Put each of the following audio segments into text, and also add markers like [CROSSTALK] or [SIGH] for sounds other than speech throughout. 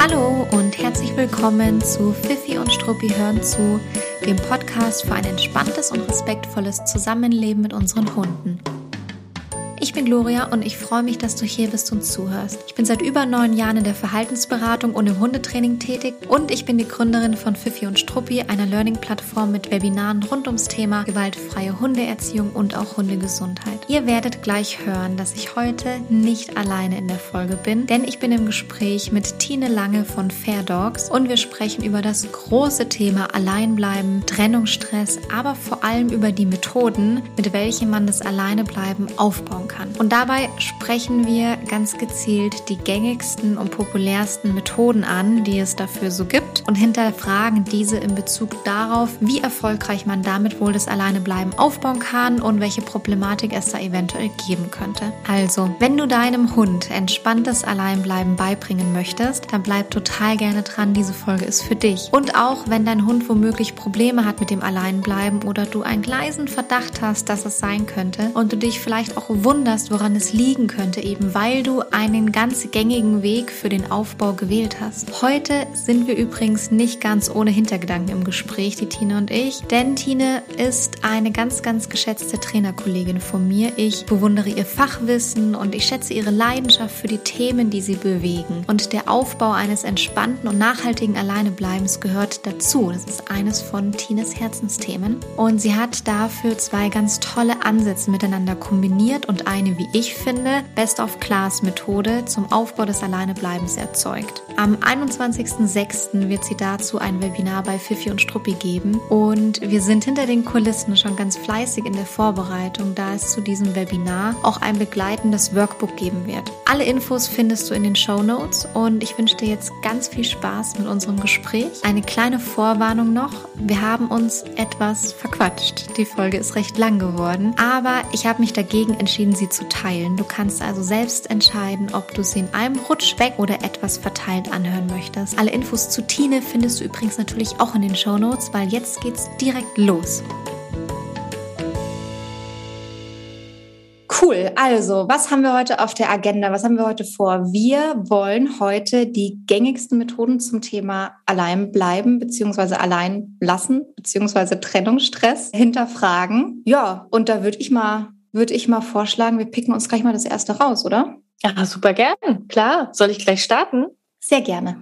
Hallo und herzlich willkommen zu Fifi und Struppi hören zu, dem Podcast für ein entspanntes und respektvolles Zusammenleben mit unseren Hunden. Ich bin Gloria und ich freue mich, dass du hier bist und zuhörst. Ich bin seit über neun Jahren in der Verhaltensberatung und im Hundetraining tätig und ich bin die Gründerin von Fifi und Struppi, einer Learning-Plattform mit Webinaren rund ums Thema gewaltfreie Hundeerziehung und auch Hundegesundheit. Ihr werdet gleich hören, dass ich heute nicht alleine in der Folge bin, denn ich bin im Gespräch mit Tine Lange von Fair Dogs und wir sprechen über das große Thema Alleinbleiben, Trennungsstress, aber vor allem über die Methoden, mit welchen man das Alleinebleiben aufbauen kann. Und dabei sprechen wir ganz gezielt die gängigsten und populärsten Methoden an, die es dafür so gibt und hinterfragen diese in Bezug darauf, wie erfolgreich man damit wohl das Alleinebleiben aufbauen kann und welche Problematik es da eventuell geben könnte. Also, wenn du deinem Hund entspanntes Alleinbleiben beibringen möchtest, dann bleib total gerne dran, diese Folge ist für dich. Und auch wenn dein Hund womöglich Probleme hat mit dem Alleinbleiben oder du einen leisen Verdacht hast, dass es sein könnte und du dich vielleicht auch wunderst, wunderst, woran es liegen könnte, eben weil du einen ganz gängigen Weg für den Aufbau gewählt hast. Heute sind wir übrigens nicht ganz ohne Hintergedanken im Gespräch, die Tine und ich, denn Tine ist eine ganz, ganz geschätzte Trainerkollegin von mir. Ich bewundere ihr Fachwissen und ich schätze ihre Leidenschaft für die Themen, die sie bewegen. Und der Aufbau eines entspannten und nachhaltigen Alleinebleibens gehört dazu. Das ist eines von Tines Herzensthemen. Und sie hat dafür zwei ganz tolle Ansätze miteinander kombiniert und eine, wie ich finde, Best-of-Class-Methode zum Aufbau des Alleinebleibens erzeugt. Am 21.06. wird sie dazu ein Webinar bei Fifi und Struppi geben und wir sind hinter den Kulissen schon ganz fleißig in der Vorbereitung, da es zu diesem Webinar auch ein begleitendes Workbook geben wird. Alle Infos findest du in den Show Notes und ich wünsche dir jetzt ganz viel Spaß mit unserem Gespräch. Eine kleine Vorwarnung noch, wir haben uns etwas verquatscht. Die Folge ist recht lang geworden, aber ich habe mich dagegen entschieden, sie zu teilen. Du kannst also selbst entscheiden, ob du sie in einem Rutsch weg oder etwas verteilt anhören möchtest. Alle Infos zu Tine findest du übrigens natürlich auch in den Show Notes, weil jetzt geht's direkt los. Cool. Also, was haben wir heute auf der Agenda? Was haben wir heute vor? Wir wollen heute die gängigsten Methoden zum Thema allein bleiben bzw. allein lassen bzw. Trennungsstress hinterfragen. Ja, und da würde ich mal würde ich mal vorschlagen, wir picken uns gleich mal das erste raus, oder? Ja, super gern. Klar. Soll ich gleich starten? Sehr gerne.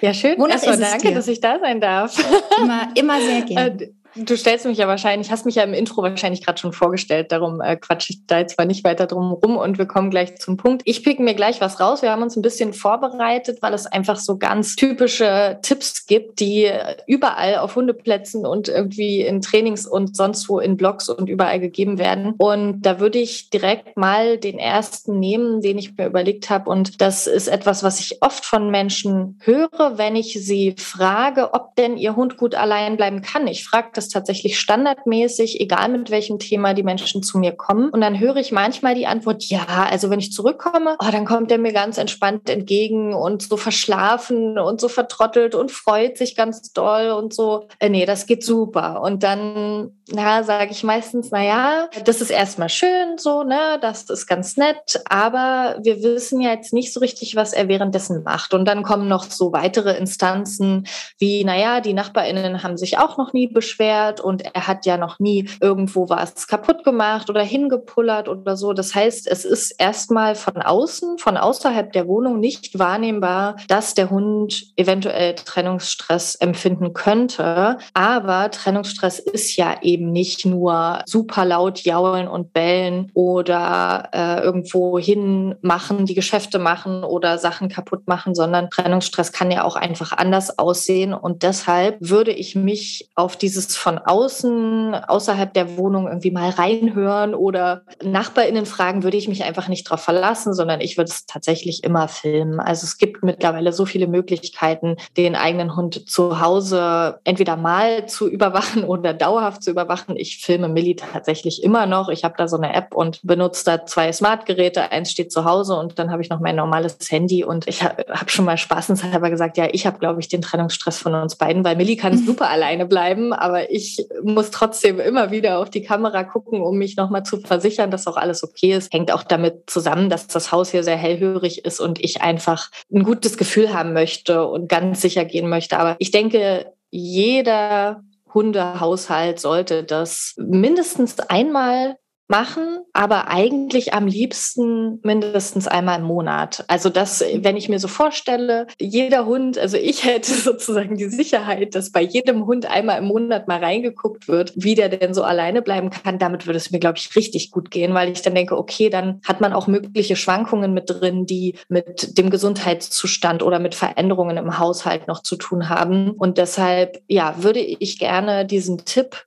Ja, schön. Erstmal danke, dir? dass ich da sein darf. Immer, immer sehr [LAUGHS] gerne. Du stellst mich ja wahrscheinlich, hast mich ja im Intro wahrscheinlich gerade schon vorgestellt, darum äh, quatsche ich da jetzt zwar nicht weiter drum rum und wir kommen gleich zum Punkt. Ich pick mir gleich was raus. Wir haben uns ein bisschen vorbereitet, weil es einfach so ganz typische Tipps gibt, die überall auf Hundeplätzen und irgendwie in Trainings und sonst wo in Blogs und überall gegeben werden. Und da würde ich direkt mal den ersten nehmen, den ich mir überlegt habe. Und das ist etwas, was ich oft von Menschen höre, wenn ich sie frage, ob denn ihr Hund gut allein bleiben kann. Ich frage das tatsächlich standardmäßig, egal mit welchem Thema die Menschen zu mir kommen. Und dann höre ich manchmal die Antwort, ja, also wenn ich zurückkomme, oh, dann kommt er mir ganz entspannt entgegen und so verschlafen und so vertrottelt und freut sich ganz doll und so. Äh, nee, das geht super. Und dann, na, sage ich meistens, na ja, das ist erstmal schön so, ne, das ist ganz nett, aber wir wissen ja jetzt nicht so richtig, was er währenddessen macht. Und dann kommen noch so weitere Instanzen wie, na ja, die NachbarInnen haben sich auch noch nie beschwert Mehrwert und er hat ja noch nie irgendwo was kaputt gemacht oder hingepullert oder so. Das heißt, es ist erstmal von außen, von außerhalb der Wohnung nicht wahrnehmbar, dass der Hund eventuell Trennungsstress empfinden könnte. Aber Trennungsstress ist ja eben nicht nur super laut jaulen und bellen oder äh, irgendwo hin machen, die Geschäfte machen oder Sachen kaputt machen, sondern Trennungsstress kann ja auch einfach anders aussehen. Und deshalb würde ich mich auf dieses von außen, außerhalb der Wohnung irgendwie mal reinhören oder NachbarInnen fragen, würde ich mich einfach nicht darauf verlassen, sondern ich würde es tatsächlich immer filmen. Also es gibt mittlerweile so viele Möglichkeiten, den eigenen Hund zu Hause entweder mal zu überwachen oder dauerhaft zu überwachen. Ich filme Millie tatsächlich immer noch. Ich habe da so eine App und benutze da zwei Smartgeräte. Eins steht zu Hause und dann habe ich noch mein normales Handy und ich habe hab schon mal spaßenshalber gesagt, ja, ich habe, glaube ich, den Trennungsstress von uns beiden, weil Millie kann [LAUGHS] super alleine bleiben, aber ich muss trotzdem immer wieder auf die Kamera gucken, um mich nochmal zu versichern, dass auch alles okay ist. Hängt auch damit zusammen, dass das Haus hier sehr hellhörig ist und ich einfach ein gutes Gefühl haben möchte und ganz sicher gehen möchte. Aber ich denke, jeder Hundehaushalt sollte das mindestens einmal machen, aber eigentlich am liebsten mindestens einmal im Monat. Also das, wenn ich mir so vorstelle, jeder Hund, also ich [LAUGHS] hätte sozusagen die Sicherheit, dass bei jedem Hund einmal im Monat mal reingeguckt wird, wie der denn so alleine bleiben kann. Damit würde es mir, glaube ich, richtig gut gehen, weil ich dann denke, okay, dann hat man auch mögliche Schwankungen mit drin, die mit dem Gesundheitszustand oder mit Veränderungen im Haushalt noch zu tun haben. Und deshalb, ja, würde ich gerne diesen Tipp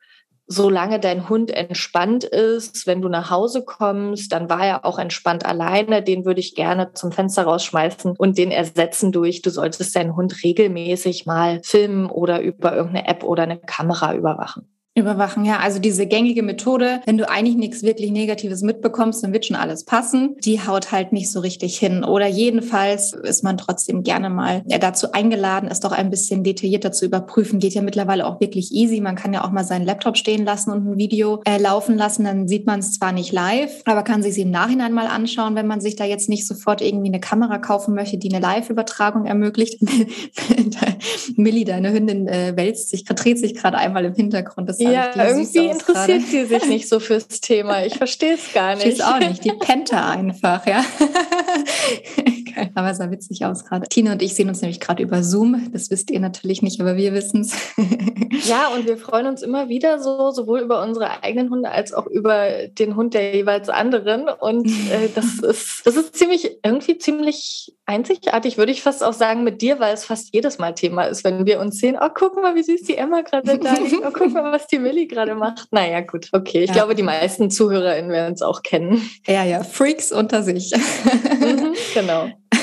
solange dein Hund entspannt ist, wenn du nach Hause kommst, dann war er auch entspannt alleine, den würde ich gerne zum Fenster rausschmeißen und den ersetzen durch, du solltest deinen Hund regelmäßig mal filmen oder über irgendeine App oder eine Kamera überwachen. Überwachen, ja. Also diese gängige Methode, wenn du eigentlich nichts wirklich Negatives mitbekommst, dann wird schon alles passen. Die haut halt nicht so richtig hin. Oder jedenfalls ist man trotzdem gerne mal dazu eingeladen, es doch ein bisschen detaillierter zu überprüfen. Geht ja mittlerweile auch wirklich easy. Man kann ja auch mal seinen Laptop stehen lassen und ein Video äh, laufen lassen. Dann sieht man es zwar nicht live, aber kann sich im Nachhinein mal anschauen, wenn man sich da jetzt nicht sofort irgendwie eine Kamera kaufen möchte, die eine Live-Übertragung ermöglicht. [LAUGHS] Millie, deine Hündin, äh, wälzt sich, dreht sich gerade einmal im Hintergrund. Das ja, irgendwie interessiert sie sich nicht so fürs Thema. Ich verstehe es gar nicht. Ich auch nicht. Die Penta einfach, ja. Aber es sah witzig aus gerade. Tina und ich sehen uns nämlich gerade über Zoom. Das wisst ihr natürlich nicht, aber wir wissen es. [LAUGHS] ja, und wir freuen uns immer wieder so, sowohl über unsere eigenen Hunde als auch über den Hund der jeweils anderen. Und äh, das [LAUGHS] ist, das ist ziemlich, irgendwie ziemlich einzigartig, würde ich fast auch sagen, mit dir, weil es fast jedes Mal Thema ist, wenn wir uns sehen, oh, guck mal, wie süß die Emma gerade da liegt, oh, guck mal, was die Millie gerade macht. Naja, gut, okay. Ich ja. glaube, die meisten ZuhörerInnen werden es auch kennen. Ja, ja, Freaks unter sich. Mhm, genau. [LAUGHS]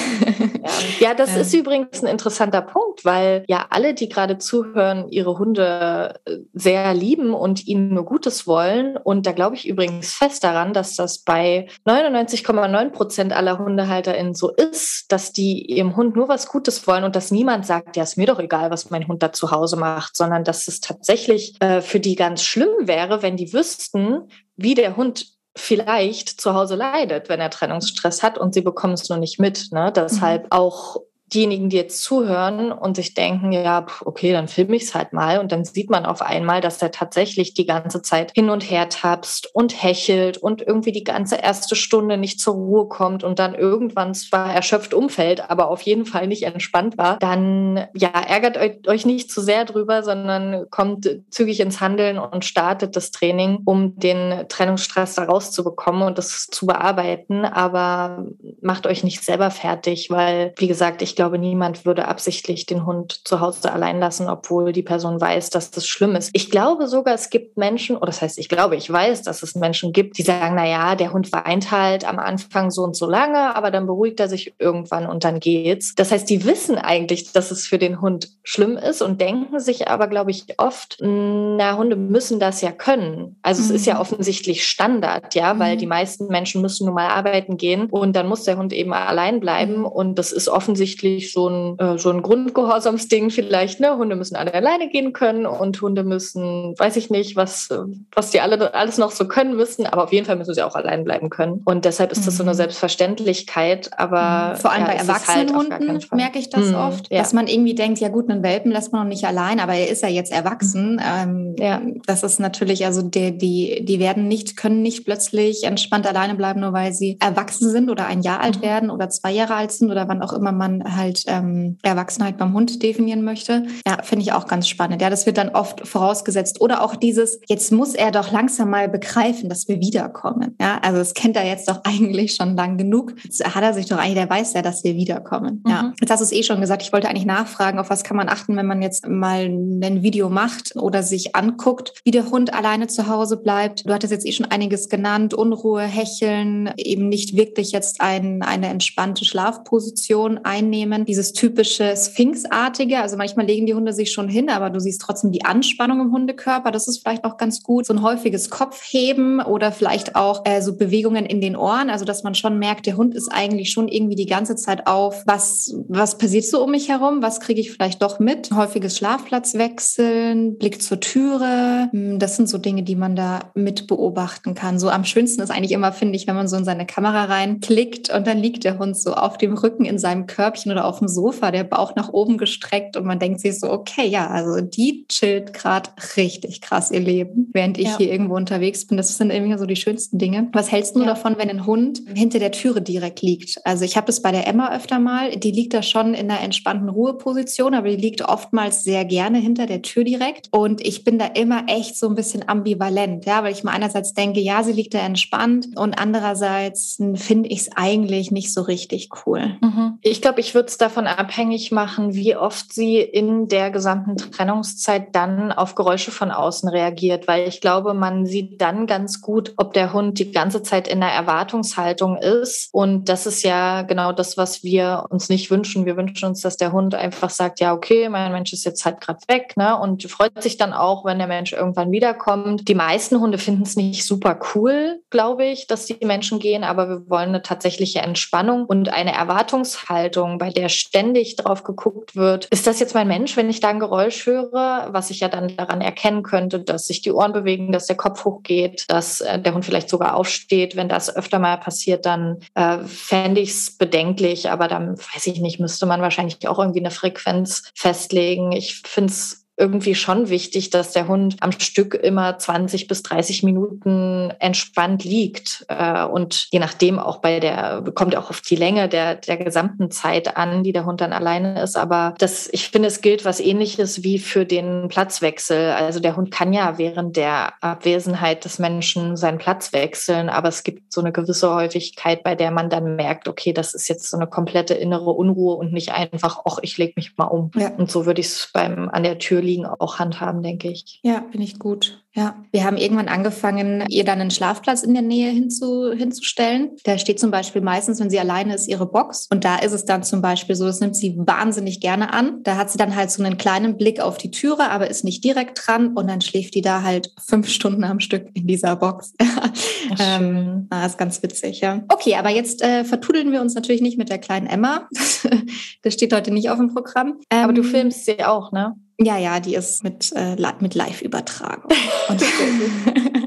Ja, das ist übrigens ein interessanter Punkt, weil ja alle, die gerade zuhören, ihre Hunde äh, sehr lieben und ihnen nur Gutes wollen. Und da glaube ich übrigens fest daran, dass das bei 99,9 Prozent aller HundehalterInnen so ist, dass die ihrem Hund nur was Gutes wollen und dass niemand sagt, ja, ist mir doch egal, was mein Hund da zu Hause macht, sondern dass es tatsächlich äh, für die ganz schlimm wäre, wenn die wüssten, wie der Hund vielleicht zu Hause leidet, wenn er Trennungsstress hat und sie bekommen es nur nicht mit. Ne? Deshalb mhm. auch diejenigen, die jetzt zuhören und sich denken, ja, okay, dann filme ich es halt mal. Und dann sieht man auf einmal, dass er tatsächlich die ganze Zeit hin und her tapst und hechelt und irgendwie die ganze erste Stunde nicht zur Ruhe kommt und dann irgendwann zwar erschöpft umfällt, aber auf jeden Fall nicht entspannt war. Dann, ja, ärgert euch nicht zu sehr drüber, sondern kommt zügig ins Handeln und startet das Training, um den Trennungsstress da rauszubekommen und das zu bearbeiten. Aber macht euch nicht selber fertig, weil, wie gesagt, ich glaube, niemand würde absichtlich den Hund zu Hause allein lassen, obwohl die Person weiß, dass das schlimm ist. Ich glaube sogar, es gibt Menschen, oder das heißt, ich glaube, ich weiß, dass es Menschen gibt, die sagen, na ja, der Hund weint halt am Anfang so und so lange, aber dann beruhigt er sich irgendwann und dann geht's. Das heißt, die wissen eigentlich, dass es für den Hund schlimm ist und denken sich aber, glaube ich, oft, na, Hunde müssen das ja können. Also mhm. es ist ja mhm. offensichtlich Standard, ja, weil mhm. die meisten Menschen müssen nun mal arbeiten gehen und dann muss der Hund eben allein bleiben mhm. und das ist offensichtlich so ein, äh, so ein Grundgehorsamsding vielleicht, ne? Hunde müssen alle alleine gehen können und Hunde müssen, weiß ich nicht, was, was die alle alles noch so können müssen, aber auf jeden Fall müssen sie auch allein bleiben können. Und deshalb ist das so eine mhm. Selbstverständlichkeit, aber mhm. vor allem ja, bei erwachsenen halt Hunden merke ich das mhm. oft, ja. dass man irgendwie denkt, ja gut, einen Welpen lässt man noch nicht allein, aber er ist ja jetzt erwachsen. Mhm. Ähm, ja. Das ist natürlich, also die, die, die werden nicht, können nicht plötzlich entspannt alleine bleiben, nur weil sie erwachsen sind oder ein Jahr alt werden oder zwei Jahre alt sind oder wann auch immer man halt ähm, Erwachsenheit beim Hund definieren möchte. Ja, finde ich auch ganz spannend. Ja, das wird dann oft vorausgesetzt. Oder auch dieses, jetzt muss er doch langsam mal begreifen, dass wir wiederkommen. Ja, also das kennt er jetzt doch [LAUGHS] eigentlich schon lang genug. Jetzt hat er sich doch eigentlich, der weiß ja, dass wir wiederkommen. Mhm. Ja, jetzt hast du es eh schon gesagt. Ich wollte eigentlich nachfragen, auf was kann man achten, wenn man jetzt mal ein Video macht oder sich anguckt, wie der Hund alleine zu Hause bleibt. Du hattest jetzt eh schon einiges genannt. Unruhe, Hecheln, eben nicht wirklich jetzt ein in eine entspannte Schlafposition einnehmen. Dieses typische Sphinxartige, also manchmal legen die Hunde sich schon hin, aber du siehst trotzdem die Anspannung im Hundekörper. Das ist vielleicht auch ganz gut. So ein häufiges Kopfheben oder vielleicht auch äh, so Bewegungen in den Ohren, also dass man schon merkt, der Hund ist eigentlich schon irgendwie die ganze Zeit auf, was, was passiert so um mich herum, was kriege ich vielleicht doch mit. Häufiges Schlafplatzwechseln, Blick zur Türe, hm, das sind so Dinge, die man da mit beobachten kann. So am schönsten ist eigentlich immer, finde ich, wenn man so in seine Kamera reinklickt und dann liegt der Hund so auf dem Rücken in seinem Körbchen oder auf dem Sofa, der Bauch nach oben gestreckt und man denkt sich so, okay, ja, also die chillt gerade richtig krass ihr Leben, während ich ja. hier irgendwo unterwegs bin. Das sind irgendwie so die schönsten Dinge. Was hältst du ja. davon, wenn ein Hund hinter der Türe direkt liegt? Also ich habe das bei der Emma öfter mal, die liegt da schon in einer entspannten Ruheposition, aber die liegt oftmals sehr gerne hinter der Tür direkt und ich bin da immer echt so ein bisschen ambivalent, ja, weil ich mal einerseits denke, ja, sie liegt da entspannt und andererseits finde ich es eigentlich nicht so richtig cool. Mhm. Ich glaube, ich würde es davon abhängig machen, wie oft sie in der gesamten Trennungszeit dann auf Geräusche von außen reagiert, weil ich glaube, man sieht dann ganz gut, ob der Hund die ganze Zeit in einer Erwartungshaltung ist. Und das ist ja genau das, was wir uns nicht wünschen. Wir wünschen uns, dass der Hund einfach sagt, ja, okay, mein Mensch ist jetzt halt gerade weg, ne? Und freut sich dann auch, wenn der Mensch irgendwann wiederkommt. Die meisten Hunde finden es nicht super cool, glaube ich, dass die Menschen gehen, aber wir wollen eine tatsächliche Entspannung und eine Erwartungshaltung, bei der ständig drauf geguckt wird, ist das jetzt mein Mensch, wenn ich da ein Geräusch höre, was ich ja dann daran erkennen könnte, dass sich die Ohren bewegen, dass der Kopf hochgeht, dass äh, der Hund vielleicht sogar aufsteht. Wenn das öfter mal passiert, dann äh, fände ich es bedenklich, aber dann weiß ich nicht, müsste man wahrscheinlich auch irgendwie eine Frequenz festlegen. Ich finde es irgendwie schon wichtig, dass der Hund am Stück immer 20 bis 30 Minuten entspannt liegt. Äh, und je nachdem auch bei der, kommt auch auf die Länge der, der gesamten Zeit an, die der Hund dann alleine ist. Aber das, ich finde, es gilt was ähnliches wie für den Platzwechsel. Also der Hund kann ja während der Abwesenheit des Menschen seinen Platz wechseln, aber es gibt so eine gewisse Häufigkeit, bei der man dann merkt, okay, das ist jetzt so eine komplette innere Unruhe und nicht einfach, ach, ich lege mich mal um. Ja. Und so würde ich es beim an der Tür liegen auch handhaben, denke ich. Ja, finde ich gut. Ja, wir haben irgendwann angefangen, ihr dann einen Schlafplatz in der Nähe hinzu, hinzustellen. Da steht zum Beispiel meistens, wenn sie alleine ist, ihre Box. Und da ist es dann zum Beispiel so, das nimmt sie wahnsinnig gerne an. Da hat sie dann halt so einen kleinen Blick auf die Türe, aber ist nicht direkt dran. Und dann schläft die da halt fünf Stunden am Stück in dieser Box. [LAUGHS] ähm, das ist ganz witzig, ja. Okay, aber jetzt äh, vertudeln wir uns natürlich nicht mit der kleinen Emma. [LAUGHS] das steht heute nicht auf dem Programm. Ähm, aber du ähm, filmst sie auch, ne? Ja, ja, die ist mit, äh, mit Live-Übertragung. [LAUGHS] [LAUGHS]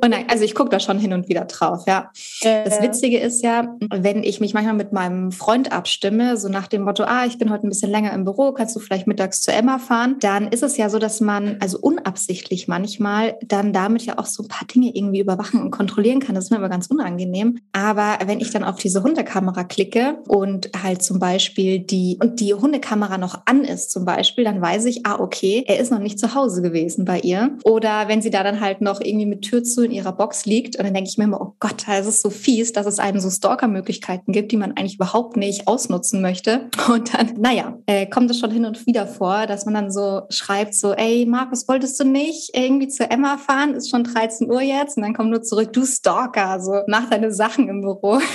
Und nein, also ich gucke da schon hin und wieder drauf, ja. Äh, das Witzige ist ja, wenn ich mich manchmal mit meinem Freund abstimme, so nach dem Motto, ah, ich bin heute ein bisschen länger im Büro, kannst du vielleicht mittags zu Emma fahren, dann ist es ja so, dass man, also unabsichtlich manchmal, dann damit ja auch so ein paar Dinge irgendwie überwachen und kontrollieren kann. Das ist mir aber ganz unangenehm. Aber wenn ich dann auf diese Hundekamera klicke und halt zum Beispiel die, und die Hundekamera noch an ist zum Beispiel, dann weiß ich, ah, okay, er ist noch nicht zu Hause gewesen bei ihr. Oder wenn sie da dann halt noch irgendwie mit Tür zu in ihrer Box liegt. Und dann denke ich mir immer, oh Gott, das ist so fies, dass es einem so Stalker-Möglichkeiten gibt, die man eigentlich überhaupt nicht ausnutzen möchte. [LAUGHS] Und dann, naja, äh, kommt es schon hin und wieder vor, dass man dann so schreibt, so, ey, Markus, wolltest du nicht irgendwie zu Emma fahren? Ist schon 13 Uhr jetzt. Und dann kommt nur zurück, du Stalker, so, mach deine Sachen im Büro. [LAUGHS]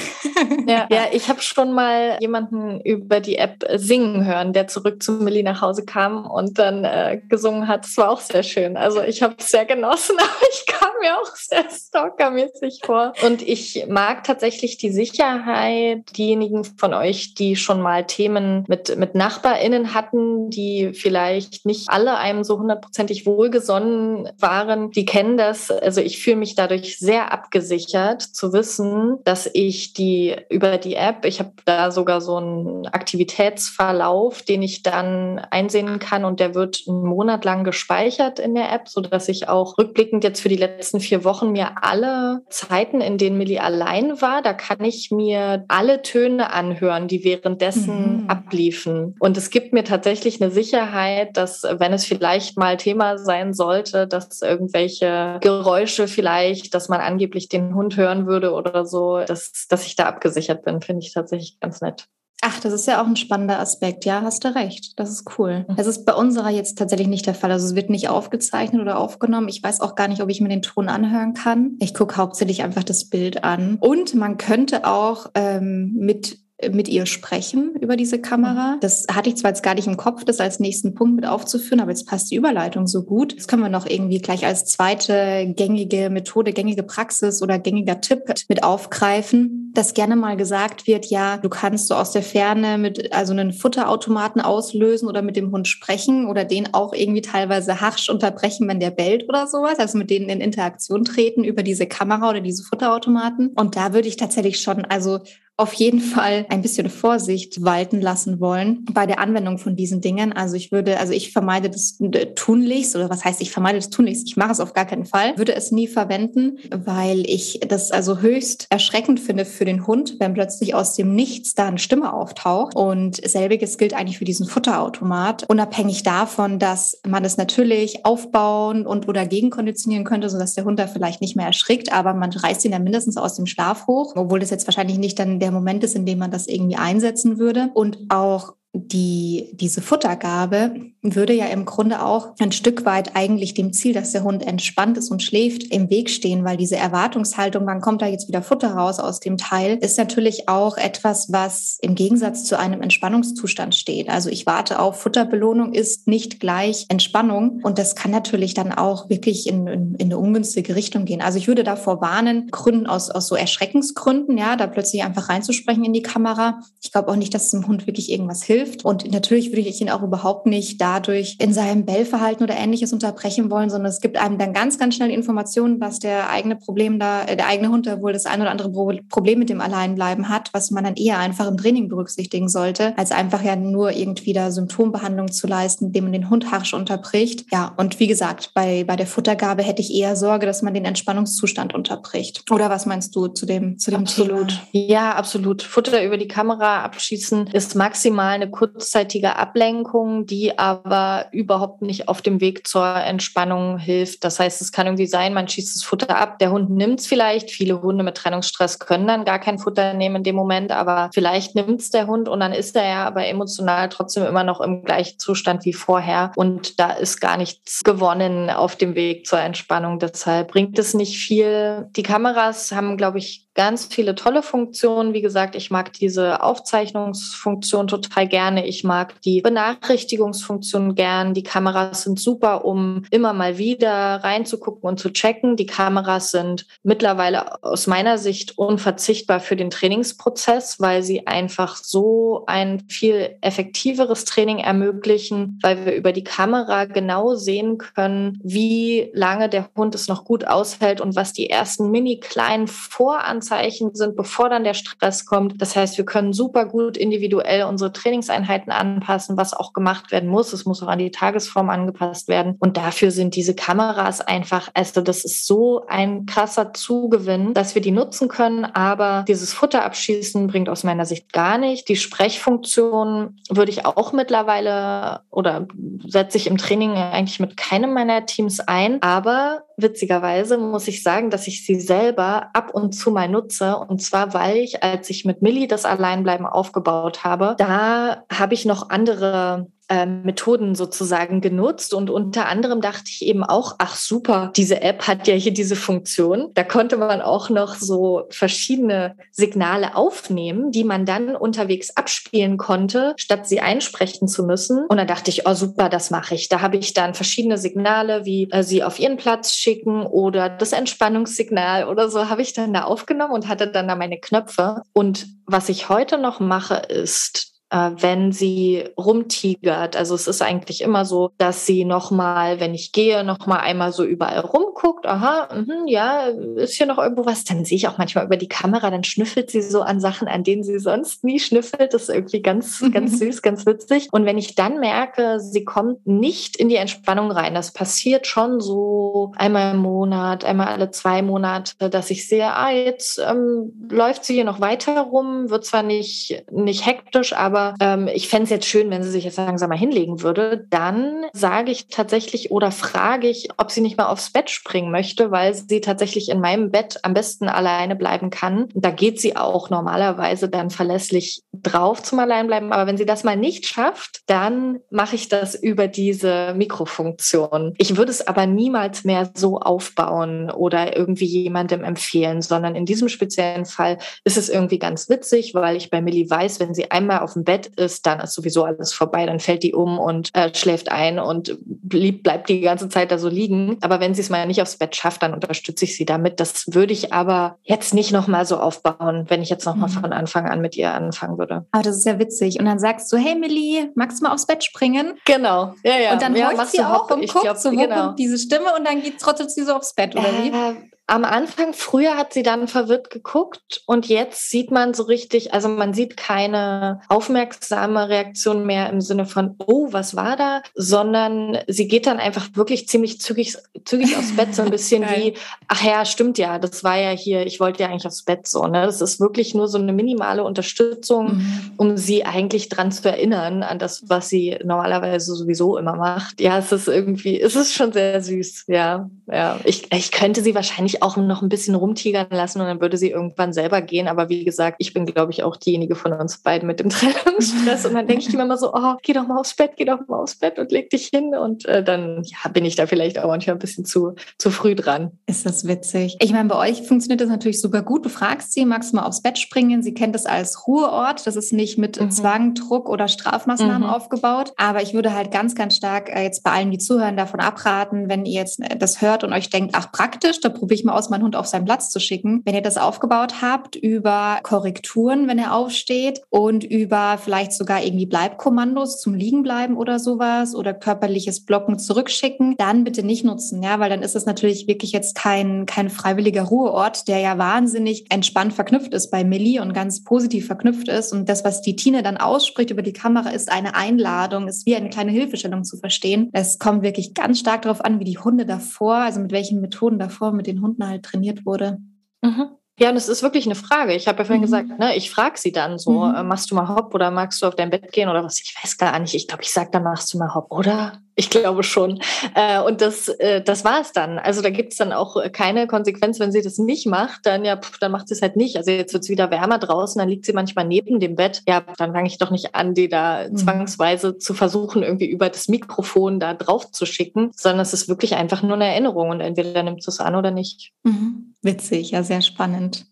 Ja, ja ich habe schon mal jemanden über die App singen hören, der zurück zu Millie nach Hause kam und dann äh, gesungen hat. Das war auch sehr schön. Also ich habe es sehr genossen, [LAUGHS] aber ich kam mir auch [LAUGHS] stalkermäßig vor. Und ich mag tatsächlich die Sicherheit, diejenigen von euch, die schon mal Themen mit, mit NachbarInnen hatten, die vielleicht nicht alle einem so hundertprozentig wohlgesonnen waren, die kennen das. Also ich fühle mich dadurch sehr abgesichert zu wissen, dass ich die über die App, ich habe da sogar so einen Aktivitätsverlauf, den ich dann einsehen kann und der wird einen Monat lang gespeichert in der App, sodass ich auch rückblickend jetzt für die letzten vier Wochen mir alle Zeiten, in denen Millie allein war, da kann ich mir alle Töne anhören, die währenddessen mhm. abliefen. Und es gibt mir tatsächlich eine Sicherheit, dass wenn es vielleicht mal Thema sein sollte, dass irgendwelche Geräusche vielleicht, dass man angeblich den Hund hören würde oder so, dass, dass ich da abgesichert bin, finde ich tatsächlich ganz nett. Ach, das ist ja auch ein spannender Aspekt. Ja, hast du recht. Das ist cool. Das ist bei unserer jetzt tatsächlich nicht der Fall. Also es wird nicht aufgezeichnet oder aufgenommen. Ich weiß auch gar nicht, ob ich mir den Ton anhören kann. Ich gucke hauptsächlich einfach das Bild an. Und man könnte auch ähm, mit mit ihr sprechen über diese Kamera. Mhm. Das hatte ich zwar jetzt gar nicht im Kopf, das als nächsten Punkt mit aufzuführen, aber jetzt passt die Überleitung so gut. Das können wir noch irgendwie gleich als zweite gängige Methode, gängige Praxis oder gängiger Tipp mit aufgreifen, dass gerne mal gesagt wird, ja, du kannst so aus der Ferne mit also einen Futterautomaten auslösen oder mit dem Hund sprechen oder den auch irgendwie teilweise harsch unterbrechen, wenn der bellt oder sowas, also mit denen in Interaktion treten über diese Kamera oder diese Futterautomaten. Und da würde ich tatsächlich schon, also auf jeden Fall ein bisschen Vorsicht walten lassen wollen bei der Anwendung von diesen Dingen. Also ich würde, also ich vermeide das tunlichst oder was heißt ich vermeide das tunlichst? Ich mache es auf gar keinen Fall, würde es nie verwenden, weil ich das also höchst erschreckend finde für den Hund, wenn plötzlich aus dem Nichts da eine Stimme auftaucht. Und selbiges gilt eigentlich für diesen Futterautomat, unabhängig davon, dass man es natürlich aufbauen und oder gegenkonditionieren könnte, sodass der Hund da vielleicht nicht mehr erschrickt, aber man reißt ihn ja mindestens aus dem Schlaf hoch, obwohl das jetzt wahrscheinlich nicht dann der Moment ist, in dem man das irgendwie einsetzen würde. Und auch die, diese Futtergabe würde ja im Grunde auch ein Stück weit eigentlich dem Ziel, dass der Hund entspannt ist und schläft, im Weg stehen, weil diese Erwartungshaltung, wann kommt da jetzt wieder Futter raus aus dem Teil, ist natürlich auch etwas, was im Gegensatz zu einem Entspannungszustand steht. Also ich warte auf Futterbelohnung ist nicht gleich Entspannung und das kann natürlich dann auch wirklich in, in, in eine ungünstige Richtung gehen. Also ich würde davor warnen, Gründen aus, aus so Erschreckensgründen, ja, da plötzlich einfach reinzusprechen in die Kamera. Ich glaube auch nicht, dass es dem Hund wirklich irgendwas hilft hilft. Und natürlich würde ich ihn auch überhaupt nicht dadurch in seinem Bellverhalten oder ähnliches unterbrechen wollen, sondern es gibt einem dann ganz, ganz schnell Informationen, was der eigene Problem da, äh, der eigene Hund da wohl das ein oder andere Problem mit dem Alleinbleiben hat, was man dann eher einfach im Training berücksichtigen sollte, als einfach ja nur irgendwie da Symptombehandlung zu leisten, indem man den Hund harsch unterbricht. Ja, und wie gesagt, bei, bei der Futtergabe hätte ich eher Sorge, dass man den Entspannungszustand unterbricht. Oder was meinst du zu dem, zu dem absolut. Thema? Ja, absolut. Futter über die Kamera abschießen ist maximal eine kurzzeitige Ablenkung, die aber überhaupt nicht auf dem Weg zur Entspannung hilft. Das heißt, es kann irgendwie sein, man schießt das Futter ab, der Hund nimmt es vielleicht. Viele Hunde mit Trennungsstress können dann gar kein Futter nehmen in dem Moment, aber vielleicht nimmt es der Hund und dann ist er ja aber emotional trotzdem immer noch im gleichen Zustand wie vorher. Und da ist gar nichts gewonnen auf dem Weg zur Entspannung. Deshalb bringt es nicht viel. Die Kameras haben, glaube ich, ganz viele tolle Funktionen. Wie gesagt, ich mag diese Aufzeichnungsfunktion total gerne. Ich mag die Benachrichtigungsfunktion gern. Die Kameras sind super, um immer mal wieder reinzugucken und zu checken. Die Kameras sind mittlerweile aus meiner Sicht unverzichtbar für den Trainingsprozess, weil sie einfach so ein viel effektiveres Training ermöglichen, weil wir über die Kamera genau sehen können, wie lange der Hund es noch gut aushält und was die ersten mini kleinen Voran Anzeichen sind, bevor dann der Stress kommt. Das heißt, wir können super gut individuell unsere Trainingseinheiten anpassen, was auch gemacht werden muss. Es muss auch an die Tagesform angepasst werden. Und dafür sind diese Kameras einfach, also das ist so ein krasser Zugewinn, dass wir die nutzen können. Aber dieses Futterabschießen bringt aus meiner Sicht gar nicht. Die Sprechfunktion würde ich auch mittlerweile oder setze ich im Training eigentlich mit keinem meiner Teams ein. Aber witzigerweise muss ich sagen, dass ich sie selber ab und zu mal nutze. Und zwar, weil ich, als ich mit Millie das Alleinbleiben aufgebaut habe, da habe ich noch andere Methoden sozusagen genutzt. Und unter anderem dachte ich eben auch, ach super, diese App hat ja hier diese Funktion. Da konnte man auch noch so verschiedene Signale aufnehmen, die man dann unterwegs abspielen konnte, statt sie einsprechen zu müssen. Und da dachte ich, oh super, das mache ich. Da habe ich dann verschiedene Signale, wie äh, sie auf ihren Platz schicken oder das Entspannungssignal oder so, habe ich dann da aufgenommen und hatte dann da meine Knöpfe. Und was ich heute noch mache, ist, äh, wenn sie rumtigert. Also es ist eigentlich immer so, dass sie nochmal, wenn ich gehe, nochmal einmal so überall rumguckt. Aha, mh, ja, ist hier noch irgendwo was? Dann sehe ich auch manchmal über die Kamera, dann schnüffelt sie so an Sachen, an denen sie sonst nie schnüffelt. Das ist irgendwie ganz, ganz süß, ganz witzig. Und wenn ich dann merke, sie kommt nicht in die Entspannung rein, das passiert schon so einmal im Monat, einmal alle zwei Monate, dass ich sehe, ah, jetzt ähm, läuft sie hier noch weiter rum, wird zwar nicht, nicht hektisch, aber aber ähm, ich fände es jetzt schön, wenn sie sich jetzt langsam mal hinlegen würde, dann sage ich tatsächlich oder frage ich, ob sie nicht mal aufs Bett springen möchte, weil sie tatsächlich in meinem Bett am besten alleine bleiben kann. Da geht sie auch normalerweise dann verlässlich drauf zum Alleinbleiben. Aber wenn sie das mal nicht schafft, dann mache ich das über diese Mikrofunktion. Ich würde es aber niemals mehr so aufbauen oder irgendwie jemandem empfehlen, sondern in diesem speziellen Fall ist es irgendwie ganz witzig, weil ich bei Millie weiß, wenn sie einmal auf dem Bett ist, dann ist sowieso alles vorbei. Dann fällt die um und äh, schläft ein und blieb, bleibt die ganze Zeit da so liegen. Aber wenn sie es mal nicht aufs Bett schafft, dann unterstütze ich sie damit. Das würde ich aber jetzt nicht nochmal so aufbauen, wenn ich jetzt nochmal mhm. von Anfang an mit ihr anfangen würde. Aber das ist ja witzig. Und dann sagst du, hey Millie, magst du mal aufs Bett springen? Genau. Ja, ja. Und dann ja, sie auch und guckt glaub, so, wo genau. diese Stimme und dann geht trotzdem sie so aufs Bett, oder äh, wie? Am Anfang, früher hat sie dann verwirrt geguckt und jetzt sieht man so richtig, also man sieht keine aufmerksame Reaktion mehr im Sinne von, oh, was war da, sondern sie geht dann einfach wirklich ziemlich zügig, zügig aufs Bett, so ein [LAUGHS] bisschen wie, ach ja, stimmt ja, das war ja hier, ich wollte ja eigentlich aufs Bett so. Ne? Das ist wirklich nur so eine minimale Unterstützung, mhm. um sie eigentlich dran zu erinnern, an das, was sie normalerweise sowieso immer macht. Ja, es ist irgendwie, es ist schon sehr süß, ja. Ja. Ich, ich könnte sie wahrscheinlich auch noch ein bisschen rumtigern lassen und dann würde sie irgendwann selber gehen. Aber wie gesagt, ich bin, glaube ich, auch diejenige von uns beiden mit dem [LAUGHS] Trennungsstress. Und dann denke ich immer so, oh, geh doch mal aufs Bett, geh doch mal aufs Bett und leg dich hin. Und äh, dann ja, bin ich da vielleicht auch manchmal ein bisschen zu, zu früh dran. Ist das witzig. Ich meine, bei euch funktioniert das natürlich super gut. Du fragst sie, magst du mal aufs Bett springen? Sie kennt es als Ruheort. Das ist nicht mit mhm. Zwang, Druck oder Strafmaßnahmen mhm. aufgebaut. Aber ich würde halt ganz, ganz stark äh, jetzt bei allen, die zuhören, davon abraten, wenn ihr jetzt äh, das hört und euch denkt, ach praktisch, da probiere ich mal aus, meinen Hund auf seinen Platz zu schicken. Wenn ihr das aufgebaut habt über Korrekturen, wenn er aufsteht und über vielleicht sogar irgendwie Bleibkommandos zum Liegenbleiben oder sowas oder körperliches Blocken zurückschicken, dann bitte nicht nutzen, ja, weil dann ist es natürlich wirklich jetzt kein, kein freiwilliger Ruheort, der ja wahnsinnig entspannt verknüpft ist bei Millie und ganz positiv verknüpft ist. Und das, was die Tine dann ausspricht über die Kamera, ist eine Einladung, ist wie eine kleine Hilfestellung zu verstehen. Es kommt wirklich ganz stark darauf an, wie die Hunde davor, also mit welchen Methoden davor mit den Hunden halt trainiert wurde. Mhm. Ja, und es ist wirklich eine Frage. Ich habe ja vorhin mhm. gesagt, ne, ich frage sie dann so, mhm. äh, machst du mal Hopp oder magst du auf dein Bett gehen oder was? Ich weiß gar nicht. Ich glaube, ich sage dann, machst du mal Hopp, oder? Ich glaube schon. Äh, und das, äh, das war es dann. Also da gibt es dann auch keine Konsequenz, wenn sie das nicht macht, dann ja, pff, dann macht sie es halt nicht. Also jetzt wird es wieder wärmer draußen, dann liegt sie manchmal neben dem Bett. Ja, dann fange ich doch nicht an, die da mhm. zwangsweise zu versuchen, irgendwie über das Mikrofon da drauf zu schicken, sondern es ist wirklich einfach nur eine Erinnerung und entweder nimmt es an oder nicht. Mhm. Witzig, ja, sehr spannend.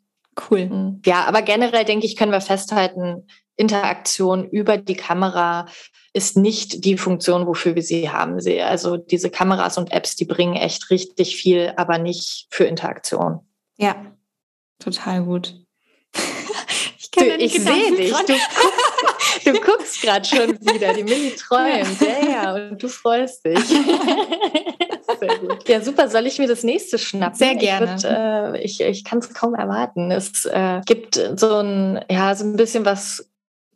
Cool. Mhm. Ja, aber generell denke ich, können wir festhalten, Interaktion über die Kamera ist nicht die Funktion, wofür wir sie haben. Also diese Kameras und Apps, die bringen echt richtig viel, aber nicht für Interaktion. Ja, total gut. [LAUGHS] ich ich sehe dich. Du guckst, du guckst gerade schon wieder. Die Milli [LAUGHS] träumt. Ja, ja, und du freust dich. [LAUGHS] Sehr gut. Ja, super. Soll ich mir das nächste schnappen? Sehr gerne. Ich, äh, ich, ich kann es kaum erwarten. Es äh, gibt so ein, ja, so ein bisschen was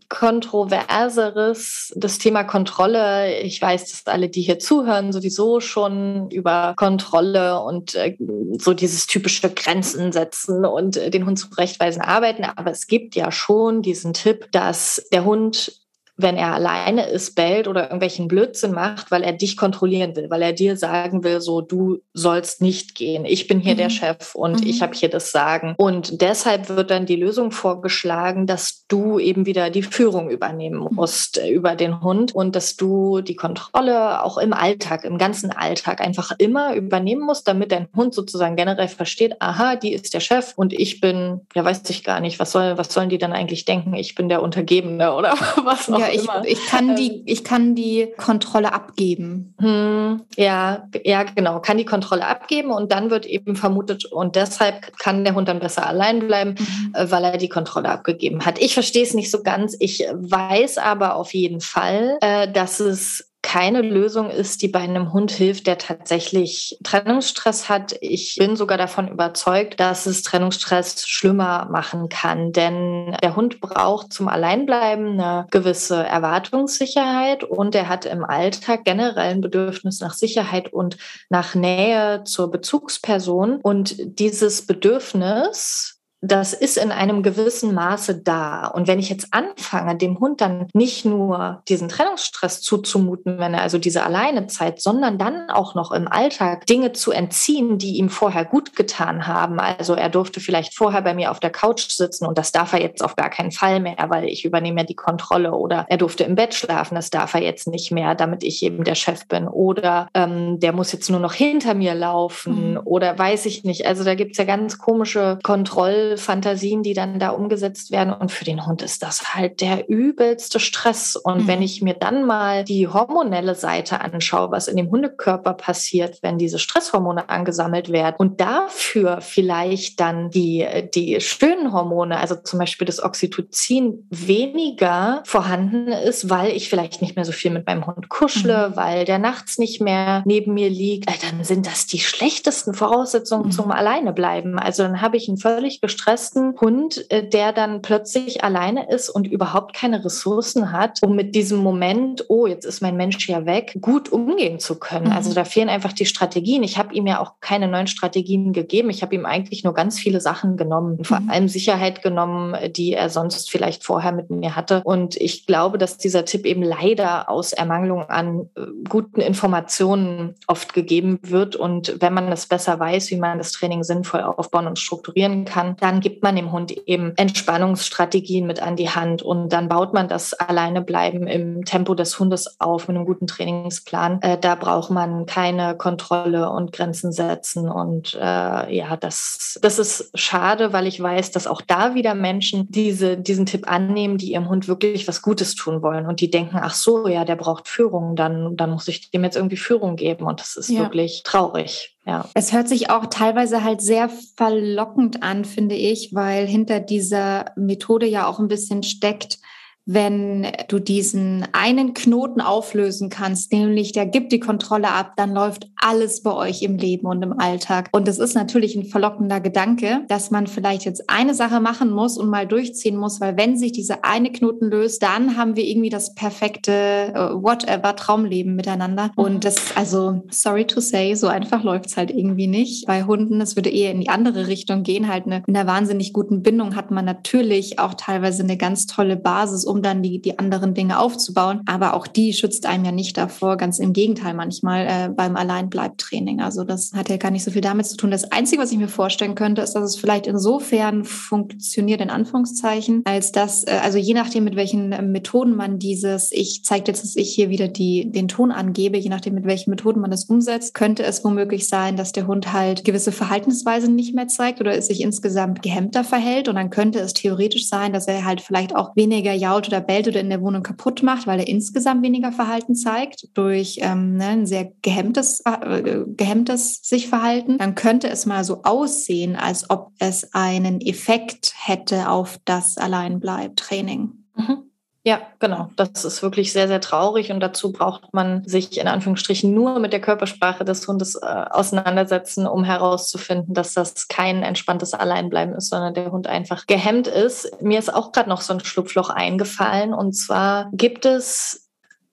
kontroverseres, das Thema Kontrolle. Ich weiß, dass alle, die hier zuhören, sowieso schon über Kontrolle und äh, so dieses typische Grenzen setzen und äh, den Hund zurechtweisen arbeiten. Aber es gibt ja schon diesen Tipp, dass der Hund wenn er alleine ist, bellt oder irgendwelchen Blödsinn macht, weil er dich kontrollieren will, weil er dir sagen will, so du sollst nicht gehen. Ich bin hier mhm. der Chef und mhm. ich habe hier das Sagen. Und deshalb wird dann die Lösung vorgeschlagen, dass du eben wieder die Führung übernehmen mhm. musst mhm. über den Hund und dass du die Kontrolle auch im Alltag, im ganzen Alltag einfach immer übernehmen musst, damit dein Hund sozusagen generell versteht, aha, die ist der Chef und ich bin, ja, weiß ich gar nicht, was soll, was sollen die dann eigentlich denken? Ich bin der Untergebene oder [LAUGHS] was auch ja, ich, ich, kann die, ähm. ich kann die Kontrolle abgeben. Hm, ja, ja, genau, kann die Kontrolle abgeben und dann wird eben vermutet, und deshalb kann der Hund dann besser allein bleiben, mhm. Äh, weil er die Kontrolle abgegeben hat. Ich verstehe es nicht so ganz. Ich weiß aber auf jeden Fall, äh, dass es keine Lösung ist, die bei einem Hund hilft, der tatsächlich Trennungsstress hat. Ich bin sogar davon überzeugt, dass es Trennungsstress schlimmer machen kann, denn der Hund braucht zum Alleinbleiben eine gewisse Erwartungssicherheit und er hat im Alltag generell ein Bedürfnis nach Sicherheit und nach Nähe zur Bezugsperson und dieses Bedürfnis das ist in einem gewissen Maße da. Und wenn ich jetzt anfange, dem Hund dann nicht nur diesen Trennungsstress zuzumuten, wenn er also diese Alleinezeit, sondern dann auch noch im Alltag Dinge zu entziehen, die ihm vorher gut getan haben. Also er durfte vielleicht vorher bei mir auf der Couch sitzen und das darf er jetzt auf gar keinen Fall mehr, weil ich übernehme ja die Kontrolle. Oder er durfte im Bett schlafen, das darf er jetzt nicht mehr, damit ich eben der Chef bin. Oder ähm, der muss jetzt nur noch hinter mir laufen mhm. oder weiß ich nicht. Also da gibt es ja ganz komische Fantasien, die dann da umgesetzt werden. Und für den Hund ist das halt der übelste Stress. Und mhm. wenn ich mir dann mal die hormonelle Seite anschaue, was in dem Hundekörper passiert, wenn diese Stresshormone angesammelt werden und dafür vielleicht dann die, die schönen Hormone, also zum Beispiel das Oxytocin, weniger vorhanden ist, weil ich vielleicht nicht mehr so viel mit meinem Hund kuschle, mhm. weil der nachts nicht mehr neben mir liegt, äh, dann sind das die schlechtesten Voraussetzungen mhm. zum Alleinebleiben. Also dann habe ich einen völlig gestressten gestressten Hund, äh, der dann plötzlich alleine ist und überhaupt keine Ressourcen hat, um mit diesem Moment, oh, jetzt ist mein Mensch ja weg, gut umgehen zu können. Also mhm. Also da fehlen einfach die Strategien. Ich habe ihm ja auch keine neuen Strategien gegeben. Ich habe ihm eigentlich nur ganz viele Sachen genommen, vor mhm. allem Sicherheit genommen, die er sonst vielleicht vorher mit mir hatte. Und ich glaube, dass dieser Tipp eben leider aus Ermangelung an äh, guten Informationen oft gegeben wird. Und wenn man es besser weiß, wie man das Training sinnvoll aufbauen und strukturieren kann, dann gibt man dem Hund eben Entspannungsstrategien mit an die Hand und dann baut man das Alleinebleiben im Tempo des Hundes auf mit einem guten Trainingsplan. Äh, da braucht man keine Kontrolle und Grenzen setzen und äh, ja, das, das ist schade, weil ich weiß, dass auch da wieder Menschen diese, diesen Tipp annehmen, die ihrem Hund wirklich was Gutes tun wollen und die denken, ach so, ja, der braucht Führung, dann, dann muss ich dem jetzt irgendwie Führung geben und das ist ja. wirklich traurig. Ja. Es hört sich auch teilweise halt sehr verlockend an, finde ich, weil hinter dieser Methode ja auch ein bisschen steckt, wenn du diesen einen Knoten auflösen kannst, nämlich der gibt die Kontrolle ab, dann läuft alles bei euch im Leben und im Alltag. Und es ist natürlich ein verlockender Gedanke, dass man vielleicht jetzt eine Sache machen muss und mal durchziehen muss, weil wenn sich diese eine Knoten löst, dann haben wir irgendwie das perfekte uh, whatever Traumleben miteinander. Mhm. Und das, also sorry to say, so einfach läuft's halt irgendwie nicht. Bei Hunden, es würde eher in die andere Richtung gehen. Halt eine, in einer wahnsinnig guten Bindung hat man natürlich auch teilweise eine ganz tolle Basis, um dann die, die anderen Dinge aufzubauen. Aber auch die schützt einem ja nicht davor. Ganz im Gegenteil manchmal äh, beim Alleinbleibtraining. Also das hat ja gar nicht so viel damit zu tun. Das Einzige, was ich mir vorstellen könnte, ist, dass es vielleicht insofern funktioniert, in Anführungszeichen, als dass, äh, also je nachdem, mit welchen äh, Methoden man dieses, ich zeige jetzt, dass ich hier wieder die, den Ton angebe, je nachdem, mit welchen Methoden man das umsetzt, könnte es womöglich sein, dass der Hund halt gewisse Verhaltensweisen nicht mehr zeigt oder es sich insgesamt gehemmter verhält. Und dann könnte es theoretisch sein, dass er halt vielleicht auch weniger jault oder bellt oder in der Wohnung kaputt macht, weil er insgesamt weniger Verhalten zeigt durch ähm, ne, ein sehr gehemmtes, äh, gehemmtes sich Verhalten, dann könnte es mal so aussehen, als ob es einen Effekt hätte auf das Alleinbleib-Training. Mhm. Ja, genau. Das ist wirklich sehr, sehr traurig und dazu braucht man sich in Anführungsstrichen nur mit der Körpersprache des Hundes äh, auseinandersetzen, um herauszufinden, dass das kein entspanntes Alleinbleiben ist, sondern der Hund einfach gehemmt ist. Mir ist auch gerade noch so ein Schlupfloch eingefallen und zwar gibt es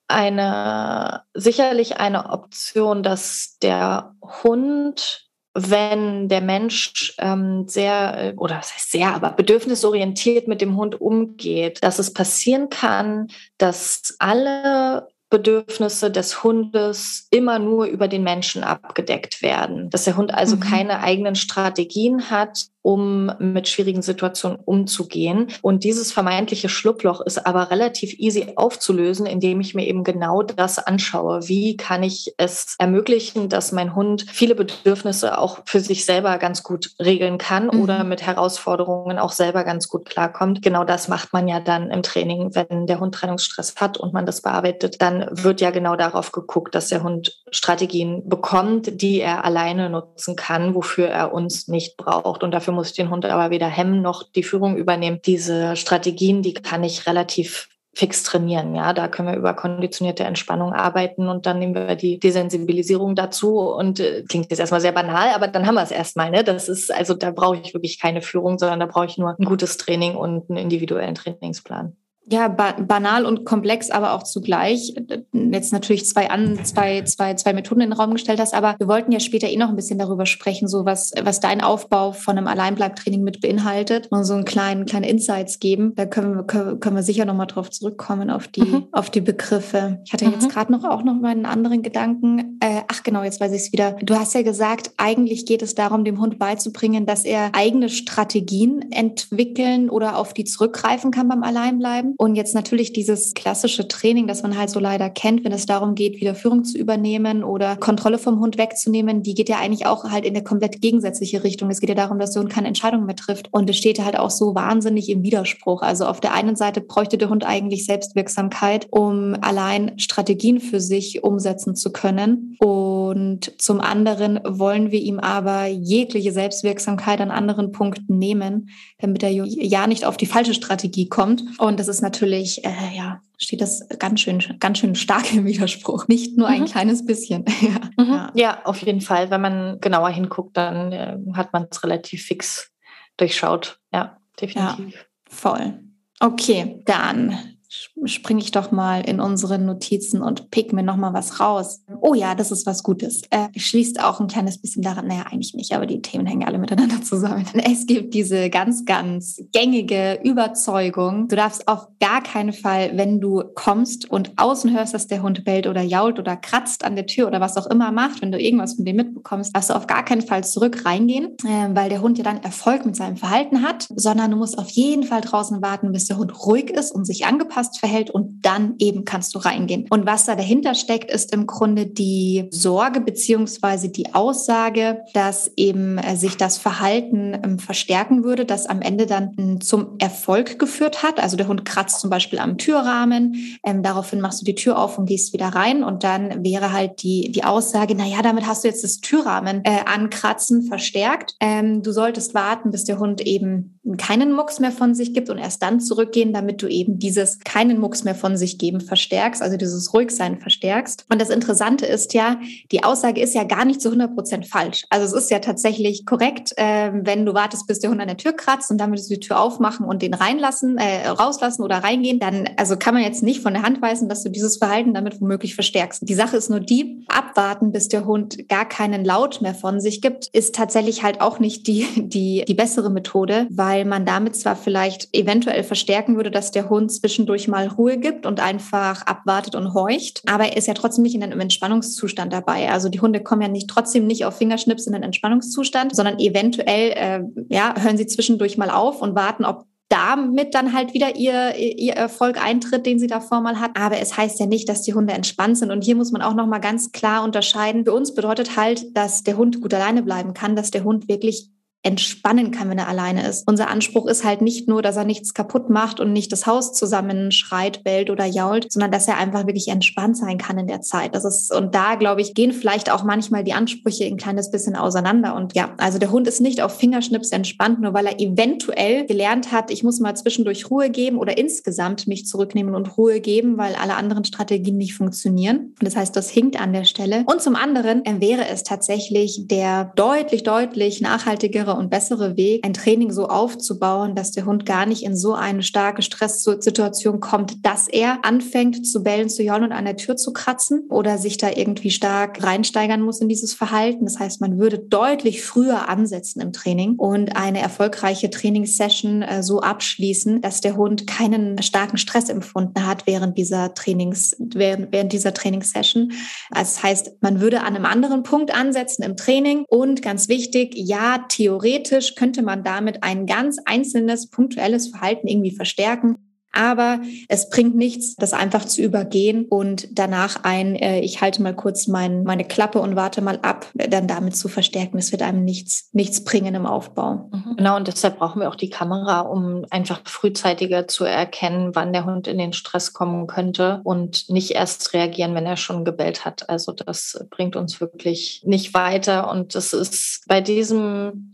eine sicherlich eine Option, dass der Hund wenn der Mensch ähm, sehr, äh, oder was heißt sehr, aber bedürfnisorientiert mit dem Hund umgeht, dass es passieren kann, dass alle Bedürfnisse des Hundes immer nur über den Menschen abgedeckt werden. Dass der Hund also mhm. keine eigenen Strategien hat, um mit schwierigen Situationen umzugehen. Und dieses vermeintliche Schlupfloch ist aber relativ easy aufzulösen, indem ich mir eben genau das anschaue. Wie kann ich es ermöglichen, dass mein Hund viele Bedürfnisse auch für sich selber ganz gut regeln kann mhm. oder mit Herausforderungen auch selber ganz gut klarkommt? Genau das macht man ja dann im Training, wenn der Hund Trennungsstress hat und man das bearbeitet. Dann wird ja genau darauf geguckt, dass der Hund Strategien bekommt, die er alleine nutzen kann, wofür er uns nicht braucht. Und dafür muss ich den Hund aber weder hemmen noch die Führung übernehmen. Diese Strategien, die kann ich relativ fix trainieren. Ja, da können wir über konditionierte Entspannung arbeiten und dann nehmen wir die Desensibilisierung dazu und äh, klingt jetzt erstmal sehr banal, aber dann haben wir es erstmal. Ne? Das ist also da brauche ich wirklich keine Führung, sondern da brauche ich nur ein gutes Training und einen individuellen Trainingsplan. Ja, ba banal und komplex, aber auch zugleich. Jetzt natürlich zwei, an, zwei, zwei, zwei Methoden in den Raum gestellt hast, aber wir wollten ja später eh noch ein bisschen darüber sprechen, so was, was dein Aufbau von einem Alleinbleibtraining mit beinhaltet und so einen kleinen, kleine Insights geben. Da können wir, können, können wir sicher nochmal drauf zurückkommen, auf die, mhm. auf die Begriffe. Ich hatte mhm. jetzt gerade noch auch noch mal einen anderen Gedanken. Äh, ach genau, jetzt weiß ich es wieder. Du hast ja gesagt, eigentlich geht es darum, dem Hund beizubringen, dass er eigene Strategien entwickeln oder auf die zurückgreifen kann beim Alleinbleiben. Und jetzt natürlich dieses klassische Training, das man halt so leider kennt, wenn es darum geht, wieder Führung zu übernehmen oder Kontrolle vom Hund wegzunehmen, die geht ja eigentlich auch halt in eine komplett gegensätzliche Richtung. Es geht ja darum, dass der Hund keine Entscheidungen mehr trifft. Und es steht halt auch so wahnsinnig im Widerspruch. Also auf der einen Seite bräuchte der Hund eigentlich Selbstwirksamkeit, um allein Strategien für sich umsetzen zu können. Und zum anderen wollen wir ihm aber jegliche Selbstwirksamkeit an anderen Punkten nehmen, damit er ja nicht auf die falsche Strategie kommt. Und das ist natürlich, äh, ja, steht das ganz schön, ganz schön stark im Widerspruch. Nicht nur ein mhm. kleines bisschen. [LAUGHS] ja. Mhm. Ja. auf jeden Fall. Wenn man genauer hinguckt, dann äh, hat man es relativ fix durchschaut. Ja, definitiv. Ja, voll. Okay, dann springe ich doch mal in unsere Notizen und pick mir noch mal was raus. Oh ja, das ist was Gutes. Äh, schließt auch ein kleines bisschen daran, naja, eigentlich nicht, aber die Themen hängen alle miteinander [LAUGHS] zusammen. Es gibt diese ganz, ganz gängige Überzeugung, du darfst auf gar keinen Fall, wenn du kommst und außen hörst, dass der Hund bellt oder jault oder kratzt an der Tür oder was auch immer macht, wenn du irgendwas von dem mitbekommst, darfst du auf gar keinen Fall zurück reingehen, äh, weil der Hund ja dann Erfolg mit seinem Verhalten hat, sondern du musst auf jeden Fall draußen warten, bis der Hund ruhig ist und sich angepasst angepasst verhält und dann eben kannst du reingehen. Und was da dahinter steckt, ist im Grunde die Sorge beziehungsweise die Aussage, dass eben äh, sich das Verhalten ähm, verstärken würde, das am Ende dann hm, zum Erfolg geführt hat. Also der Hund kratzt zum Beispiel am Türrahmen, ähm, daraufhin machst du die Tür auf und gehst wieder rein und dann wäre halt die, die Aussage, na ja, damit hast du jetzt das Türrahmen äh, ankratzen verstärkt. Ähm, du solltest warten, bis der Hund eben keinen Mucks mehr von sich gibt und erst dann zurückgehen, damit du eben dieses keinen Mucks mehr von sich geben verstärkst, also dieses Ruhigsein verstärkst. Und das Interessante ist ja, die Aussage ist ja gar nicht zu 100 Prozent falsch. Also es ist ja tatsächlich korrekt, äh, wenn du wartest, bis der Hund an der Tür kratzt und dann würdest du die Tür aufmachen und den reinlassen, äh, rauslassen oder reingehen, dann also kann man jetzt nicht von der Hand weisen, dass du dieses Verhalten damit womöglich verstärkst. Die Sache ist nur die, abwarten, bis der Hund gar keinen Laut mehr von sich gibt, ist tatsächlich halt auch nicht die, die, die bessere Methode, weil man damit zwar vielleicht eventuell verstärken würde, dass der Hund zwischendurch zwischendurch mal Ruhe gibt und einfach abwartet und horcht. Aber er ist ja trotzdem nicht in einem Entspannungszustand dabei. Also die Hunde kommen ja nicht trotzdem nicht auf Fingerschnips in einen Entspannungszustand, sondern eventuell äh, ja, hören sie zwischendurch mal auf und warten, ob damit dann halt wieder ihr, ihr Erfolg eintritt, den sie davor mal hat. Aber es heißt ja nicht, dass die Hunde entspannt sind. Und hier muss man auch nochmal ganz klar unterscheiden. Für uns bedeutet halt, dass der Hund gut alleine bleiben kann, dass der Hund wirklich entspannen kann, wenn er alleine ist. Unser Anspruch ist halt nicht nur, dass er nichts kaputt macht und nicht das Haus zusammenschreit, bellt oder jault, sondern dass er einfach wirklich entspannt sein kann in der Zeit. Das ist, und da, glaube ich, gehen vielleicht auch manchmal die Ansprüche ein kleines bisschen auseinander. Und ja, also der Hund ist nicht auf Fingerschnips entspannt, nur weil er eventuell gelernt hat, ich muss mal zwischendurch Ruhe geben oder insgesamt mich zurücknehmen und Ruhe geben, weil alle anderen Strategien nicht funktionieren. Und das heißt, das hinkt an der Stelle. Und zum anderen wäre es tatsächlich der deutlich, deutlich nachhaltigere schnellere und bessere Weg, ein Training so aufzubauen, dass der Hund gar nicht in so eine starke Stresssituation kommt, dass er anfängt zu bellen, zu jaulen und an der Tür zu kratzen oder sich da irgendwie stark reinsteigern muss in dieses Verhalten. Das heißt, man würde deutlich früher ansetzen im Training und eine erfolgreiche Trainingssession äh, so abschließen, dass der Hund keinen starken Stress empfunden hat während dieser Trainings, während, während dieser Trainingssession. Das heißt, man würde an einem anderen Punkt ansetzen im Training und ganz wichtig, ja, Theorie theoretisch könnte man damit ein ganz einzelnes, punktuelles Verhalten irgendwie verstärken. Aber es bringt nichts, das einfach zu übergehen und danach ein, äh, ich halte mal kurz mein, meine Klappe und warte mal ab, dann damit zu verstärken. Das wird einem nichts, nichts bringen im Aufbau. Mhm. Genau, und deshalb brauchen wir auch die Kamera, um einfach frühzeitiger zu erkennen, wann der Hund in den Stress kommen könnte und nicht erst reagieren, wenn er schon gebellt hat. Also das bringt uns wirklich nicht weiter. Und das ist bei diesem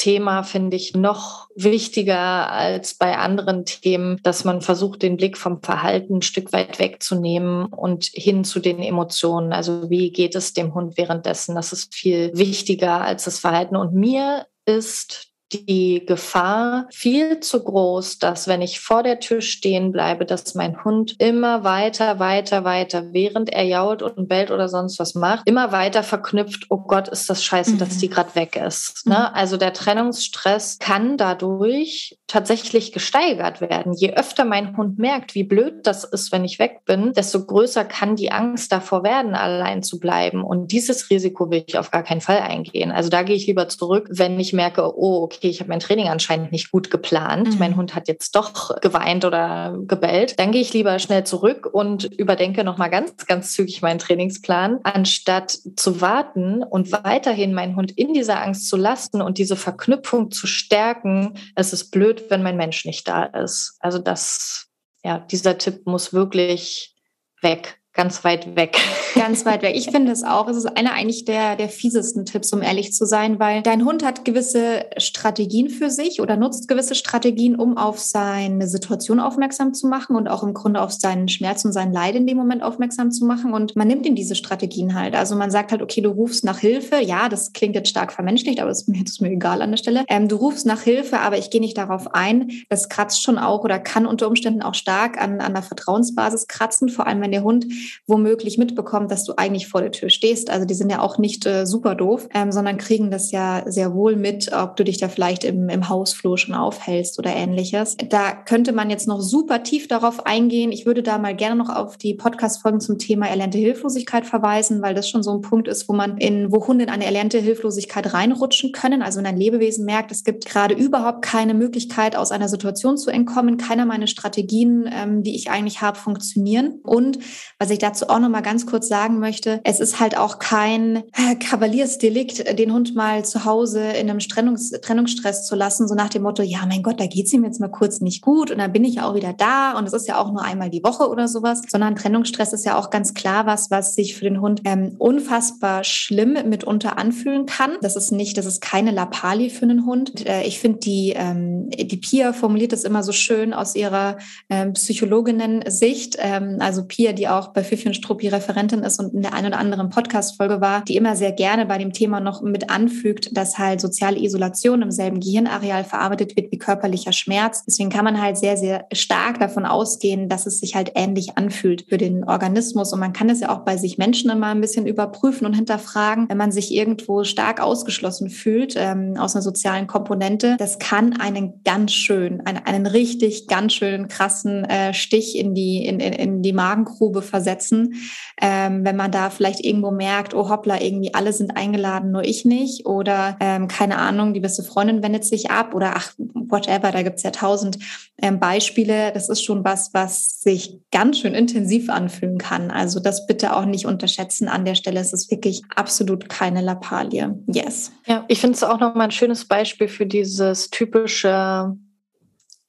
Thema finde ich noch wichtiger als bei anderen Themen, dass man versucht, den Blick vom Verhalten ein Stück weit wegzunehmen und hin zu den Emotionen. Also wie geht es dem Hund währenddessen? Das ist viel wichtiger als das Verhalten. Und mir ist die Gefahr viel zu groß, dass wenn ich vor der Tür stehen bleibe, dass mein Hund immer weiter, weiter, weiter, während er jault und bellt oder sonst was macht, immer weiter verknüpft, oh Gott, ist das scheiße, mhm. dass die gerade weg ist. Ne? Mhm. Also der Trennungsstress kann dadurch tatsächlich gesteigert werden. Je öfter mein Hund merkt, wie blöd das ist, wenn ich weg bin, desto größer kann die Angst davor werden, allein zu bleiben. Und dieses Risiko will ich auf gar keinen Fall eingehen. Also da gehe ich lieber zurück, wenn ich merke, oh, okay, ich habe mein Training anscheinend nicht gut geplant. Mhm. Mein Hund hat jetzt doch geweint oder gebellt. Dann gehe ich lieber schnell zurück und überdenke nochmal ganz, ganz zügig meinen Trainingsplan, anstatt zu warten und weiterhin meinen Hund in dieser Angst zu lassen und diese Verknüpfung zu stärken. Es ist blöd, wenn mein Mensch nicht da ist. Also das, ja, dieser Tipp muss wirklich weg ganz weit weg. Ganz weit weg. Ich [LAUGHS] finde es auch. Es ist einer eigentlich der, der fiesesten Tipps, um ehrlich zu sein, weil dein Hund hat gewisse Strategien für sich oder nutzt gewisse Strategien, um auf seine Situation aufmerksam zu machen und auch im Grunde auf seinen Schmerz und sein Leid in dem Moment aufmerksam zu machen. Und man nimmt ihm diese Strategien halt. Also man sagt halt, okay, du rufst nach Hilfe. Ja, das klingt jetzt stark vermenschlicht, aber das ist mir egal an der Stelle. Ähm, du rufst nach Hilfe, aber ich gehe nicht darauf ein. Das kratzt schon auch oder kann unter Umständen auch stark an, an der Vertrauensbasis kratzen, vor allem wenn der Hund womöglich mitbekommt, dass du eigentlich vor der Tür stehst. Also die sind ja auch nicht äh, super doof, ähm, sondern kriegen das ja sehr wohl mit, ob du dich da vielleicht im, im Hausflur schon aufhältst oder ähnliches. Da könnte man jetzt noch super tief darauf eingehen. Ich würde da mal gerne noch auf die Podcast-Folgen zum Thema erlernte Hilflosigkeit verweisen, weil das schon so ein Punkt ist, wo man in, wo Hunde in eine erlernte Hilflosigkeit reinrutschen können. Also wenn ein Lebewesen merkt, es gibt gerade überhaupt keine Möglichkeit, aus einer Situation zu entkommen, keiner meiner Strategien, ähm, die ich eigentlich habe, funktionieren. Und was ich dazu auch noch mal ganz kurz sagen möchte, es ist halt auch kein äh, Kavaliersdelikt, den Hund mal zu Hause in einem Trennungs Trennungsstress zu lassen, so nach dem Motto, ja, mein Gott, da geht's ihm jetzt mal kurz nicht gut und dann bin ich ja auch wieder da und es ist ja auch nur einmal die Woche oder sowas, sondern Trennungsstress ist ja auch ganz klar was, was sich für den Hund ähm, unfassbar schlimm mitunter anfühlen kann. Das ist nicht, das ist keine Lappalie für einen Hund. Und, äh, ich finde, die, ähm, die Pia formuliert das immer so schön aus ihrer ähm, Psychologinnen-Sicht. Ähm, also Pia, die auch bei Fifi und Struppi Referentin ist und in der einen oder anderen Podcast-Folge war, die immer sehr gerne bei dem Thema noch mit anfügt, dass halt soziale Isolation im selben Gehirnareal verarbeitet wird wie körperlicher Schmerz. Deswegen kann man halt sehr, sehr stark davon ausgehen, dass es sich halt ähnlich anfühlt für den Organismus. Und man kann es ja auch bei sich Menschen immer ein bisschen überprüfen und hinterfragen, wenn man sich irgendwo stark ausgeschlossen fühlt ähm, aus einer sozialen Komponente. Das kann einen ganz schön, einen, einen richtig ganz schönen krassen äh, Stich in die, in, in, in die Magengrube versetzen setzen, ähm, wenn man da vielleicht irgendwo merkt, oh hoppla, irgendwie alle sind eingeladen, nur ich nicht. Oder ähm, keine Ahnung, die beste Freundin wendet sich ab oder ach, whatever, da gibt's ja tausend ähm, Beispiele. Das ist schon was, was sich ganz schön intensiv anfühlen kann. Also das bitte auch nicht unterschätzen an der Stelle. Es ist wirklich absolut keine Lappalie. Yes. Ja, ich finde es auch nochmal ein schönes Beispiel für dieses typische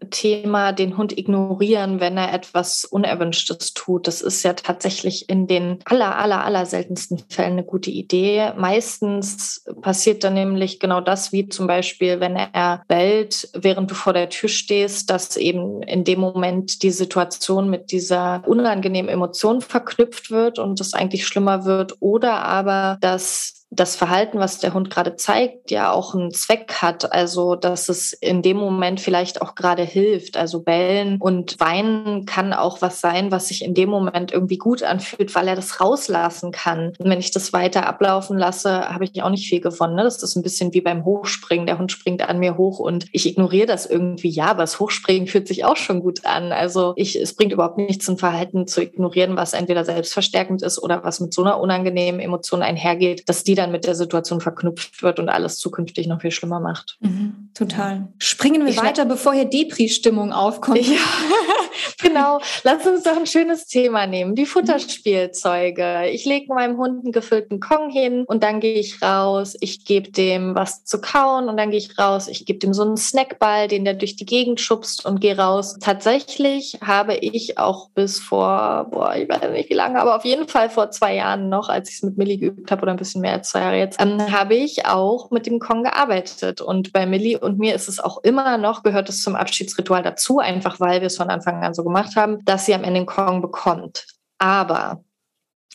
Thema den Hund ignorieren, wenn er etwas Unerwünschtes tut. Das ist ja tatsächlich in den aller, aller, aller seltensten Fällen eine gute Idee. Meistens passiert dann nämlich genau das, wie zum Beispiel, wenn er bellt, während du vor der Tür stehst, dass eben in dem Moment die Situation mit dieser unangenehmen Emotion verknüpft wird und es eigentlich schlimmer wird oder aber, dass das Verhalten, was der Hund gerade zeigt, ja auch einen Zweck hat. Also, dass es in dem Moment vielleicht auch gerade hilft. Also bellen und weinen kann auch was sein, was sich in dem Moment irgendwie gut anfühlt, weil er das rauslassen kann. Und wenn ich das weiter ablaufen lasse, habe ich auch nicht viel gewonnen. Ne? Das ist ein bisschen wie beim Hochspringen. Der Hund springt an mir hoch und ich ignoriere das irgendwie. Ja, aber das Hochspringen fühlt sich auch schon gut an. Also ich, es bringt überhaupt nichts, ein Verhalten zu ignorieren, was entweder selbstverstärkend ist oder was mit so einer unangenehmen Emotion einhergeht, dass die dann mit der Situation verknüpft wird und alles zukünftig noch viel schlimmer macht. Mhm, total. Springen wir ich weiter, bevor hier Depri-Stimmung aufkommt. Ja, [LAUGHS] genau. Lass uns doch ein schönes Thema nehmen. Die Futterspielzeuge. Ich lege meinem Hund einen gefüllten Kong hin und dann gehe ich raus. Ich gebe dem was zu kauen und dann gehe ich raus. Ich gebe dem so einen Snackball, den der durch die Gegend schubst und gehe raus. Tatsächlich habe ich auch bis vor, boah, ich weiß nicht wie lange, aber auf jeden Fall vor zwei Jahren noch, als ich es mit Millie geübt habe oder ein bisschen mehr als zwei Jahre jetzt, ähm, habe ich auch mit dem Kong gearbeitet. Und bei Millie und mir ist es auch immer noch, gehört es zum Abschiedsritual dazu, einfach weil wir es von Anfang an so gemacht haben, dass sie am Ende den Kong bekommt. Aber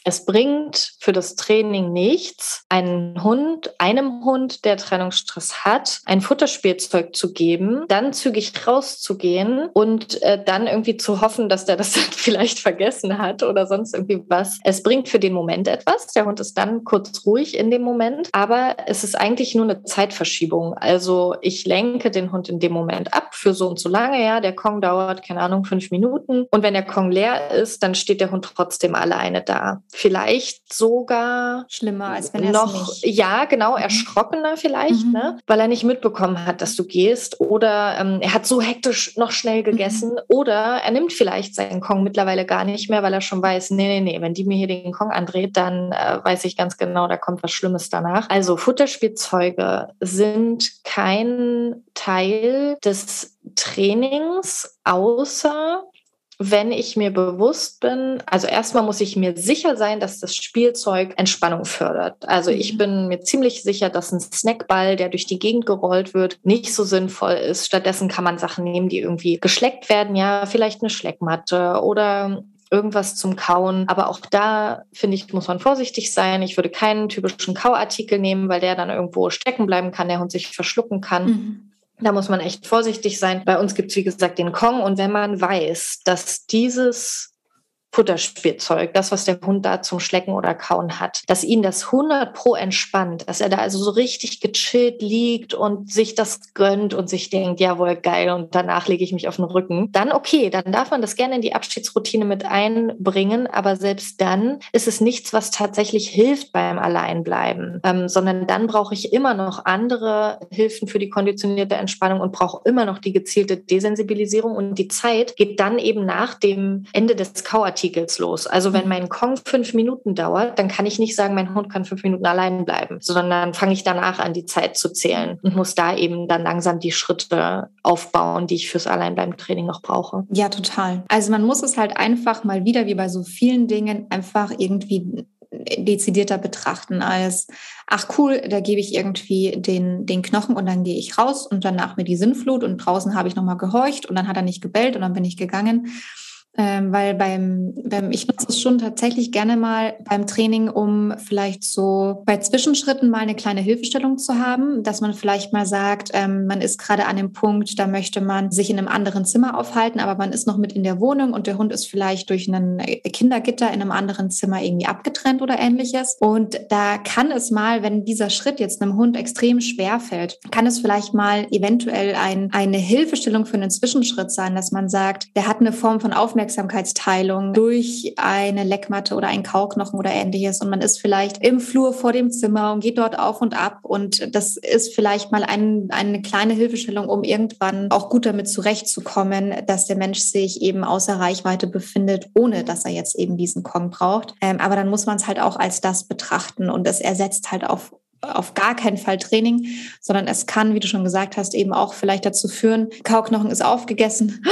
Es bringt für das Training nichts, einen Hund, einem Hund, der Trennungsstress hat, ein Futterspielzeug zu geben, dann zügig rauszugehen und äh, dann irgendwie zu hoffen, dass der das [LAUGHS] vielleicht vergessen hat oder sonst irgendwie was. Es bringt für den Moment etwas. Der Hund ist dann kurz ruhig in dem Moment, aber es ist eigentlich nur eine Zeitverschiebung. Also ich lenke den Hund in dem Moment ab für so und so lange. Ja, der Kong dauert, keine Ahnung, fünf Minuten. Und wenn der Kong leer ist, dann steht der Hund trotzdem alleine da vielleicht sogar schlimmer, als wenn er noch, nicht. ja, genau, mhm. erschrockener vielleicht, mhm. ne? weil er nicht mitbekommen hat, dass du gehst oder ähm, er hat so hektisch noch schnell mhm. gegessen mhm. oder er nimmt vielleicht seinen Kong mittlerweile gar nicht mehr, weil er schon weiß, nee, nee, nee, wenn die mir hier den Kong andreht, dann äh, weiß ich ganz genau, da kommt was Schlimmes danach. Also Futterspielzeuge sind kein Teil des Trainings, außer wenn ich mir bewusst bin, also erstmal muss ich mir sicher sein, dass das Spielzeug Entspannung fördert. Also ich mhm. bin mir ziemlich sicher, dass ein Snackball, der durch die Gegend gerollt wird, nicht so sinnvoll ist. Stattdessen kann man Sachen nehmen, die irgendwie geschleckt werden, ja, vielleicht eine Schleckmatte oder irgendwas zum Kauen. Aber auch da, finde ich, muss man vorsichtig sein. Ich würde keinen typischen Kauartikel nehmen, weil der dann irgendwo stecken bleiben kann, der Hund sich verschlucken kann. Mhm. Da muss man echt vorsichtig sein. Bei uns gibt es, wie gesagt, den Kong. Und wenn man weiß, dass dieses Futterspielzeug, das, was der Hund da zum Schlecken oder Kauen hat, dass ihn das 100 pro entspannt, dass er da also so richtig gechillt liegt und sich das gönnt und sich denkt, jawohl, geil, und danach lege ich mich auf den Rücken, dann okay, dann darf man das gerne in die Abschiedsroutine mit einbringen, aber selbst dann ist es nichts, was tatsächlich hilft beim Alleinbleiben, ähm, sondern dann brauche ich immer noch andere Hilfen für die konditionierte Entspannung und brauche immer noch die gezielte Desensibilisierung und die Zeit geht dann eben nach dem Ende des Kauartikels Artikels los. Also wenn mhm. mein Kong fünf Minuten dauert, dann kann ich nicht sagen, mein Hund kann fünf Minuten allein bleiben, sondern dann fange ich danach an, die Zeit zu zählen und muss da eben dann langsam die Schritte aufbauen, die ich fürs Alleinbleiben-Training noch brauche. Ja, total. Also man muss es halt einfach mal wieder, wie bei so vielen Dingen, einfach irgendwie dezidierter betrachten als, ach cool, da gebe ich irgendwie den, den Knochen und dann gehe ich raus und danach mir die Sinnflut und draußen habe ich nochmal gehorcht und dann hat er nicht gebellt und dann bin ich gegangen. Ähm, weil beim, beim, ich nutze es schon tatsächlich gerne mal beim Training, um vielleicht so bei Zwischenschritten mal eine kleine Hilfestellung zu haben, dass man vielleicht mal sagt, ähm, man ist gerade an dem Punkt, da möchte man sich in einem anderen Zimmer aufhalten, aber man ist noch mit in der Wohnung und der Hund ist vielleicht durch ein Kindergitter in einem anderen Zimmer irgendwie abgetrennt oder ähnliches. Und da kann es mal, wenn dieser Schritt jetzt einem Hund extrem schwer fällt, kann es vielleicht mal eventuell ein, eine Hilfestellung für einen Zwischenschritt sein, dass man sagt, der hat eine Form von Aufmerksamkeit Aufmerksamkeitsteilung durch eine Leckmatte oder einen Kauknochen oder ähnliches. Und man ist vielleicht im Flur vor dem Zimmer und geht dort auf und ab. Und das ist vielleicht mal ein, eine kleine Hilfestellung, um irgendwann auch gut damit zurechtzukommen, dass der Mensch sich eben außer Reichweite befindet, ohne dass er jetzt eben diesen Kong braucht. Ähm, aber dann muss man es halt auch als das betrachten und es ersetzt halt auf auf gar keinen Fall Training, sondern es kann, wie du schon gesagt hast, eben auch vielleicht dazu führen, Kauknochen ist aufgegessen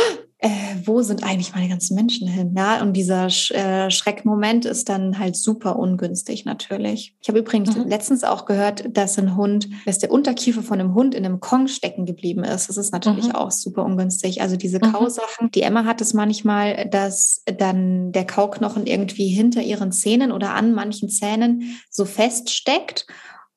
äh, wo sind eigentlich meine ganzen Menschen hin? Ja, und dieser Sch äh, Schreckmoment ist dann halt super ungünstig natürlich. Ich habe übrigens mhm. letztens auch gehört, dass ein Hund, dass der Unterkiefer von einem Hund in einem Kong stecken geblieben ist. Das ist natürlich mhm. auch super ungünstig. Also diese mhm. Kausachen, die Emma hat es manchmal, dass dann der Kauknochen irgendwie hinter ihren Zähnen oder an manchen Zähnen so feststeckt.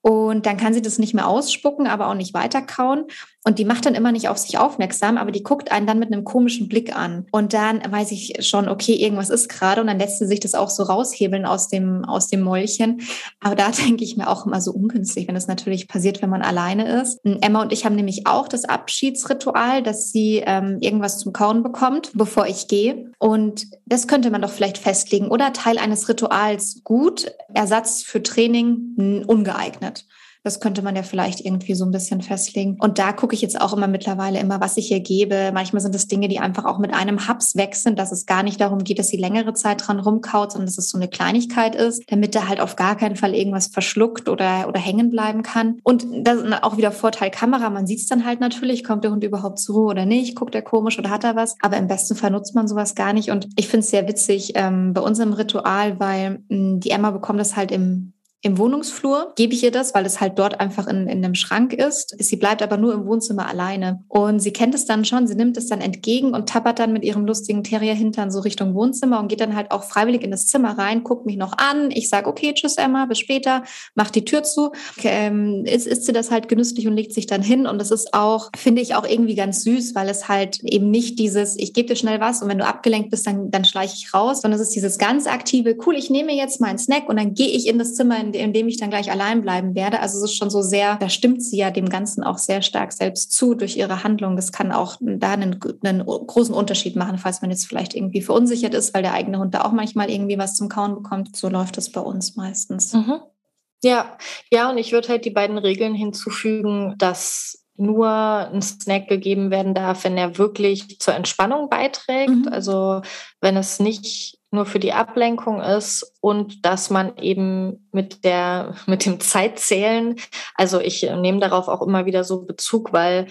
Und dann kann sie das nicht mehr ausspucken, aber auch nicht weiterkauen. Und die macht dann immer nicht auf sich aufmerksam, aber die guckt einen dann mit einem komischen Blick an. Und dann weiß ich schon, okay, irgendwas ist gerade. Und dann lässt sie sich das auch so raushebeln aus dem, aus dem Mäulchen. Aber da [LAUGHS] denke ich mir auch immer so ungünstig, wenn das natürlich passiert, wenn man alleine ist. Emma und ich haben nämlich auch das Abschiedsritual, dass sie ähm, irgendwas zum Kauen bekommt, bevor ich gehe. Und das könnte man doch vielleicht festlegen. Oder Teil eines Rituals gut, Ersatz für Training ungeeignet. Das könnte man ja vielleicht irgendwie so ein bisschen festlegen. Und da gucke ich jetzt auch immer mittlerweile immer, was ich hier gebe. Manchmal sind es Dinge, die einfach auch mit einem Haps weg sind, dass es gar nicht darum geht, dass sie längere Zeit dran rumkaut, sondern dass es so eine Kleinigkeit ist, damit er halt auf gar keinen Fall irgendwas verschluckt oder, oder hängen bleiben kann. Und das ist auch wieder Vorteil Kamera. Man sieht es dann halt natürlich, kommt der Hund überhaupt zur Ruhe oder nicht, guckt er komisch oder hat er was. Aber im besten Fall nutzt man sowas gar nicht. Und ich finde es sehr witzig ähm, bei unserem Ritual, weil mh, die Emma bekommt das halt im im Wohnungsflur gebe ich ihr das, weil es halt dort einfach in, in einem Schrank ist. Sie bleibt aber nur im Wohnzimmer alleine. Und sie kennt es dann schon, sie nimmt es dann entgegen und tappert dann mit ihrem lustigen Terrier-Hintern so Richtung Wohnzimmer und geht dann halt auch freiwillig in das Zimmer rein, guckt mich noch an. Ich sage, okay, tschüss Emma, bis später, macht die Tür zu. Ähm, ist, isst sie das halt genüsslich und legt sich dann hin. Und das ist auch, finde ich, auch irgendwie ganz süß, weil es halt eben nicht dieses, ich gebe dir schnell was und wenn du abgelenkt bist, dann, dann schleiche ich raus, sondern es ist dieses ganz aktive, cool, ich nehme jetzt meinen Snack und dann gehe ich in das Zimmer, in, in dem ich dann gleich allein bleiben werde. Also es ist schon so sehr, da stimmt sie ja dem Ganzen auch sehr stark selbst zu durch ihre Handlung. Das kann auch da einen, einen großen Unterschied machen, falls man jetzt vielleicht irgendwie verunsichert ist, weil der eigene Hund da auch manchmal irgendwie was zum Kauen bekommt. So läuft das bei uns meistens. Mhm. Ja, ja, und ich würde halt die beiden Regeln hinzufügen, dass nur ein Snack gegeben werden darf, wenn er wirklich zur Entspannung beiträgt. Mhm. Also wenn es nicht nur für die Ablenkung ist und dass man eben mit der mit dem Zeitzählen, also ich nehme darauf auch immer wieder so Bezug, weil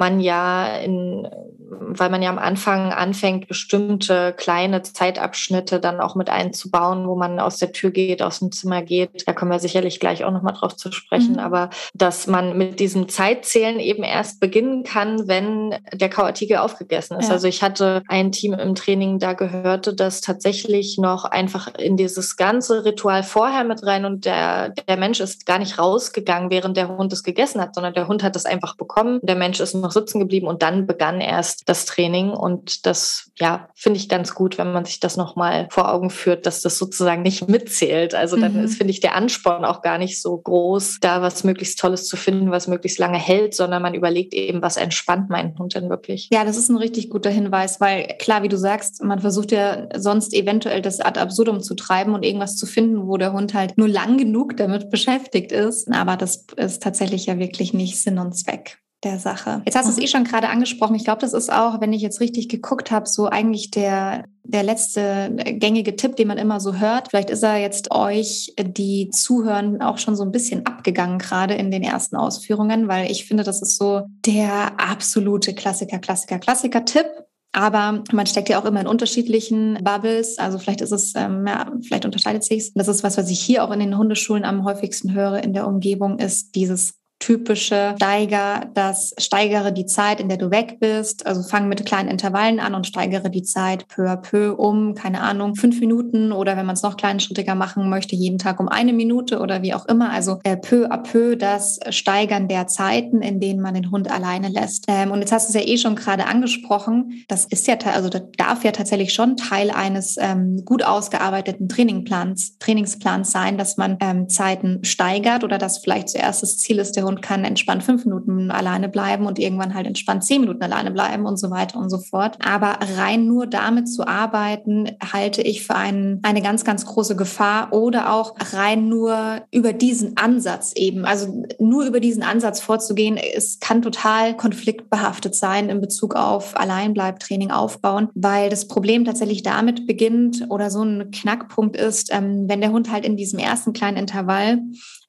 man ja in, weil man ja am Anfang anfängt, bestimmte kleine Zeitabschnitte dann auch mit einzubauen, wo man aus der Tür geht, aus dem Zimmer geht. Da kommen wir sicherlich gleich auch nochmal drauf zu sprechen, mhm. aber dass man mit diesem Zeitzählen eben erst beginnen kann, wenn der Kauartikel aufgegessen ist. Ja. Also ich hatte ein Team im Training, da gehörte das tatsächlich noch einfach in dieses ganze Ritual vorher mit rein und der, der Mensch ist gar nicht rausgegangen, während der Hund es gegessen hat, sondern der Hund hat es einfach bekommen. Der Mensch ist noch sitzen geblieben und dann begann erst das Training. Und das, ja, finde ich ganz gut, wenn man sich das nochmal vor Augen führt, dass das sozusagen nicht mitzählt. Also dann mhm. ist, finde ich, der Ansporn auch gar nicht so groß, da was möglichst Tolles zu finden, was möglichst lange hält, sondern man überlegt eben, was entspannt meinen Hund denn wirklich. Ja, das ist ein richtig guter Hinweis, weil klar, wie du sagst, man versucht ja sonst eventuell das ad absurdum zu treiben und irgendwas zu finden, wo der Hund halt nur lang genug damit beschäftigt ist. Aber das ist tatsächlich ja wirklich nicht Sinn und Zweck der Sache. Jetzt hast du es mhm. eh schon gerade angesprochen. Ich glaube, das ist auch, wenn ich jetzt richtig geguckt habe, so eigentlich der, der letzte gängige Tipp, den man immer so hört. Vielleicht ist er jetzt euch, die zuhören, auch schon so ein bisschen abgegangen, gerade in den ersten Ausführungen, weil ich finde, das ist so der absolute Klassiker, Klassiker, Klassiker-Tipp. Aber man steckt ja auch immer in unterschiedlichen Bubbles. Also vielleicht ist es, ähm, ja, vielleicht unterscheidet sich Das ist was, was ich hier auch in den Hundeschulen am häufigsten höre in der Umgebung, ist dieses typische Steiger, das steigere die Zeit, in der du weg bist. Also fang mit kleinen Intervallen an und steigere die Zeit peu à peu um, keine Ahnung, fünf Minuten oder wenn man es noch kleinschrittiger machen möchte, jeden Tag um eine Minute oder wie auch immer. Also äh, peu à peu das Steigern der Zeiten, in denen man den Hund alleine lässt. Ähm, und jetzt hast du es ja eh schon gerade angesprochen. Das ist ja, also das darf ja tatsächlich schon Teil eines ähm, gut ausgearbeiteten Trainingplans, Trainingsplans sein, dass man ähm, Zeiten steigert oder dass vielleicht zuerst das Ziel ist, der Hund und kann entspannt fünf Minuten alleine bleiben und irgendwann halt entspannt zehn Minuten alleine bleiben und so weiter und so fort. Aber rein nur damit zu arbeiten, halte ich für einen, eine ganz, ganz große Gefahr oder auch rein nur über diesen Ansatz eben. Also nur über diesen Ansatz vorzugehen, es kann total konfliktbehaftet sein in Bezug auf Alleinbleibtraining aufbauen, weil das Problem tatsächlich damit beginnt oder so ein Knackpunkt ist, ähm, wenn der Hund halt in diesem ersten kleinen Intervall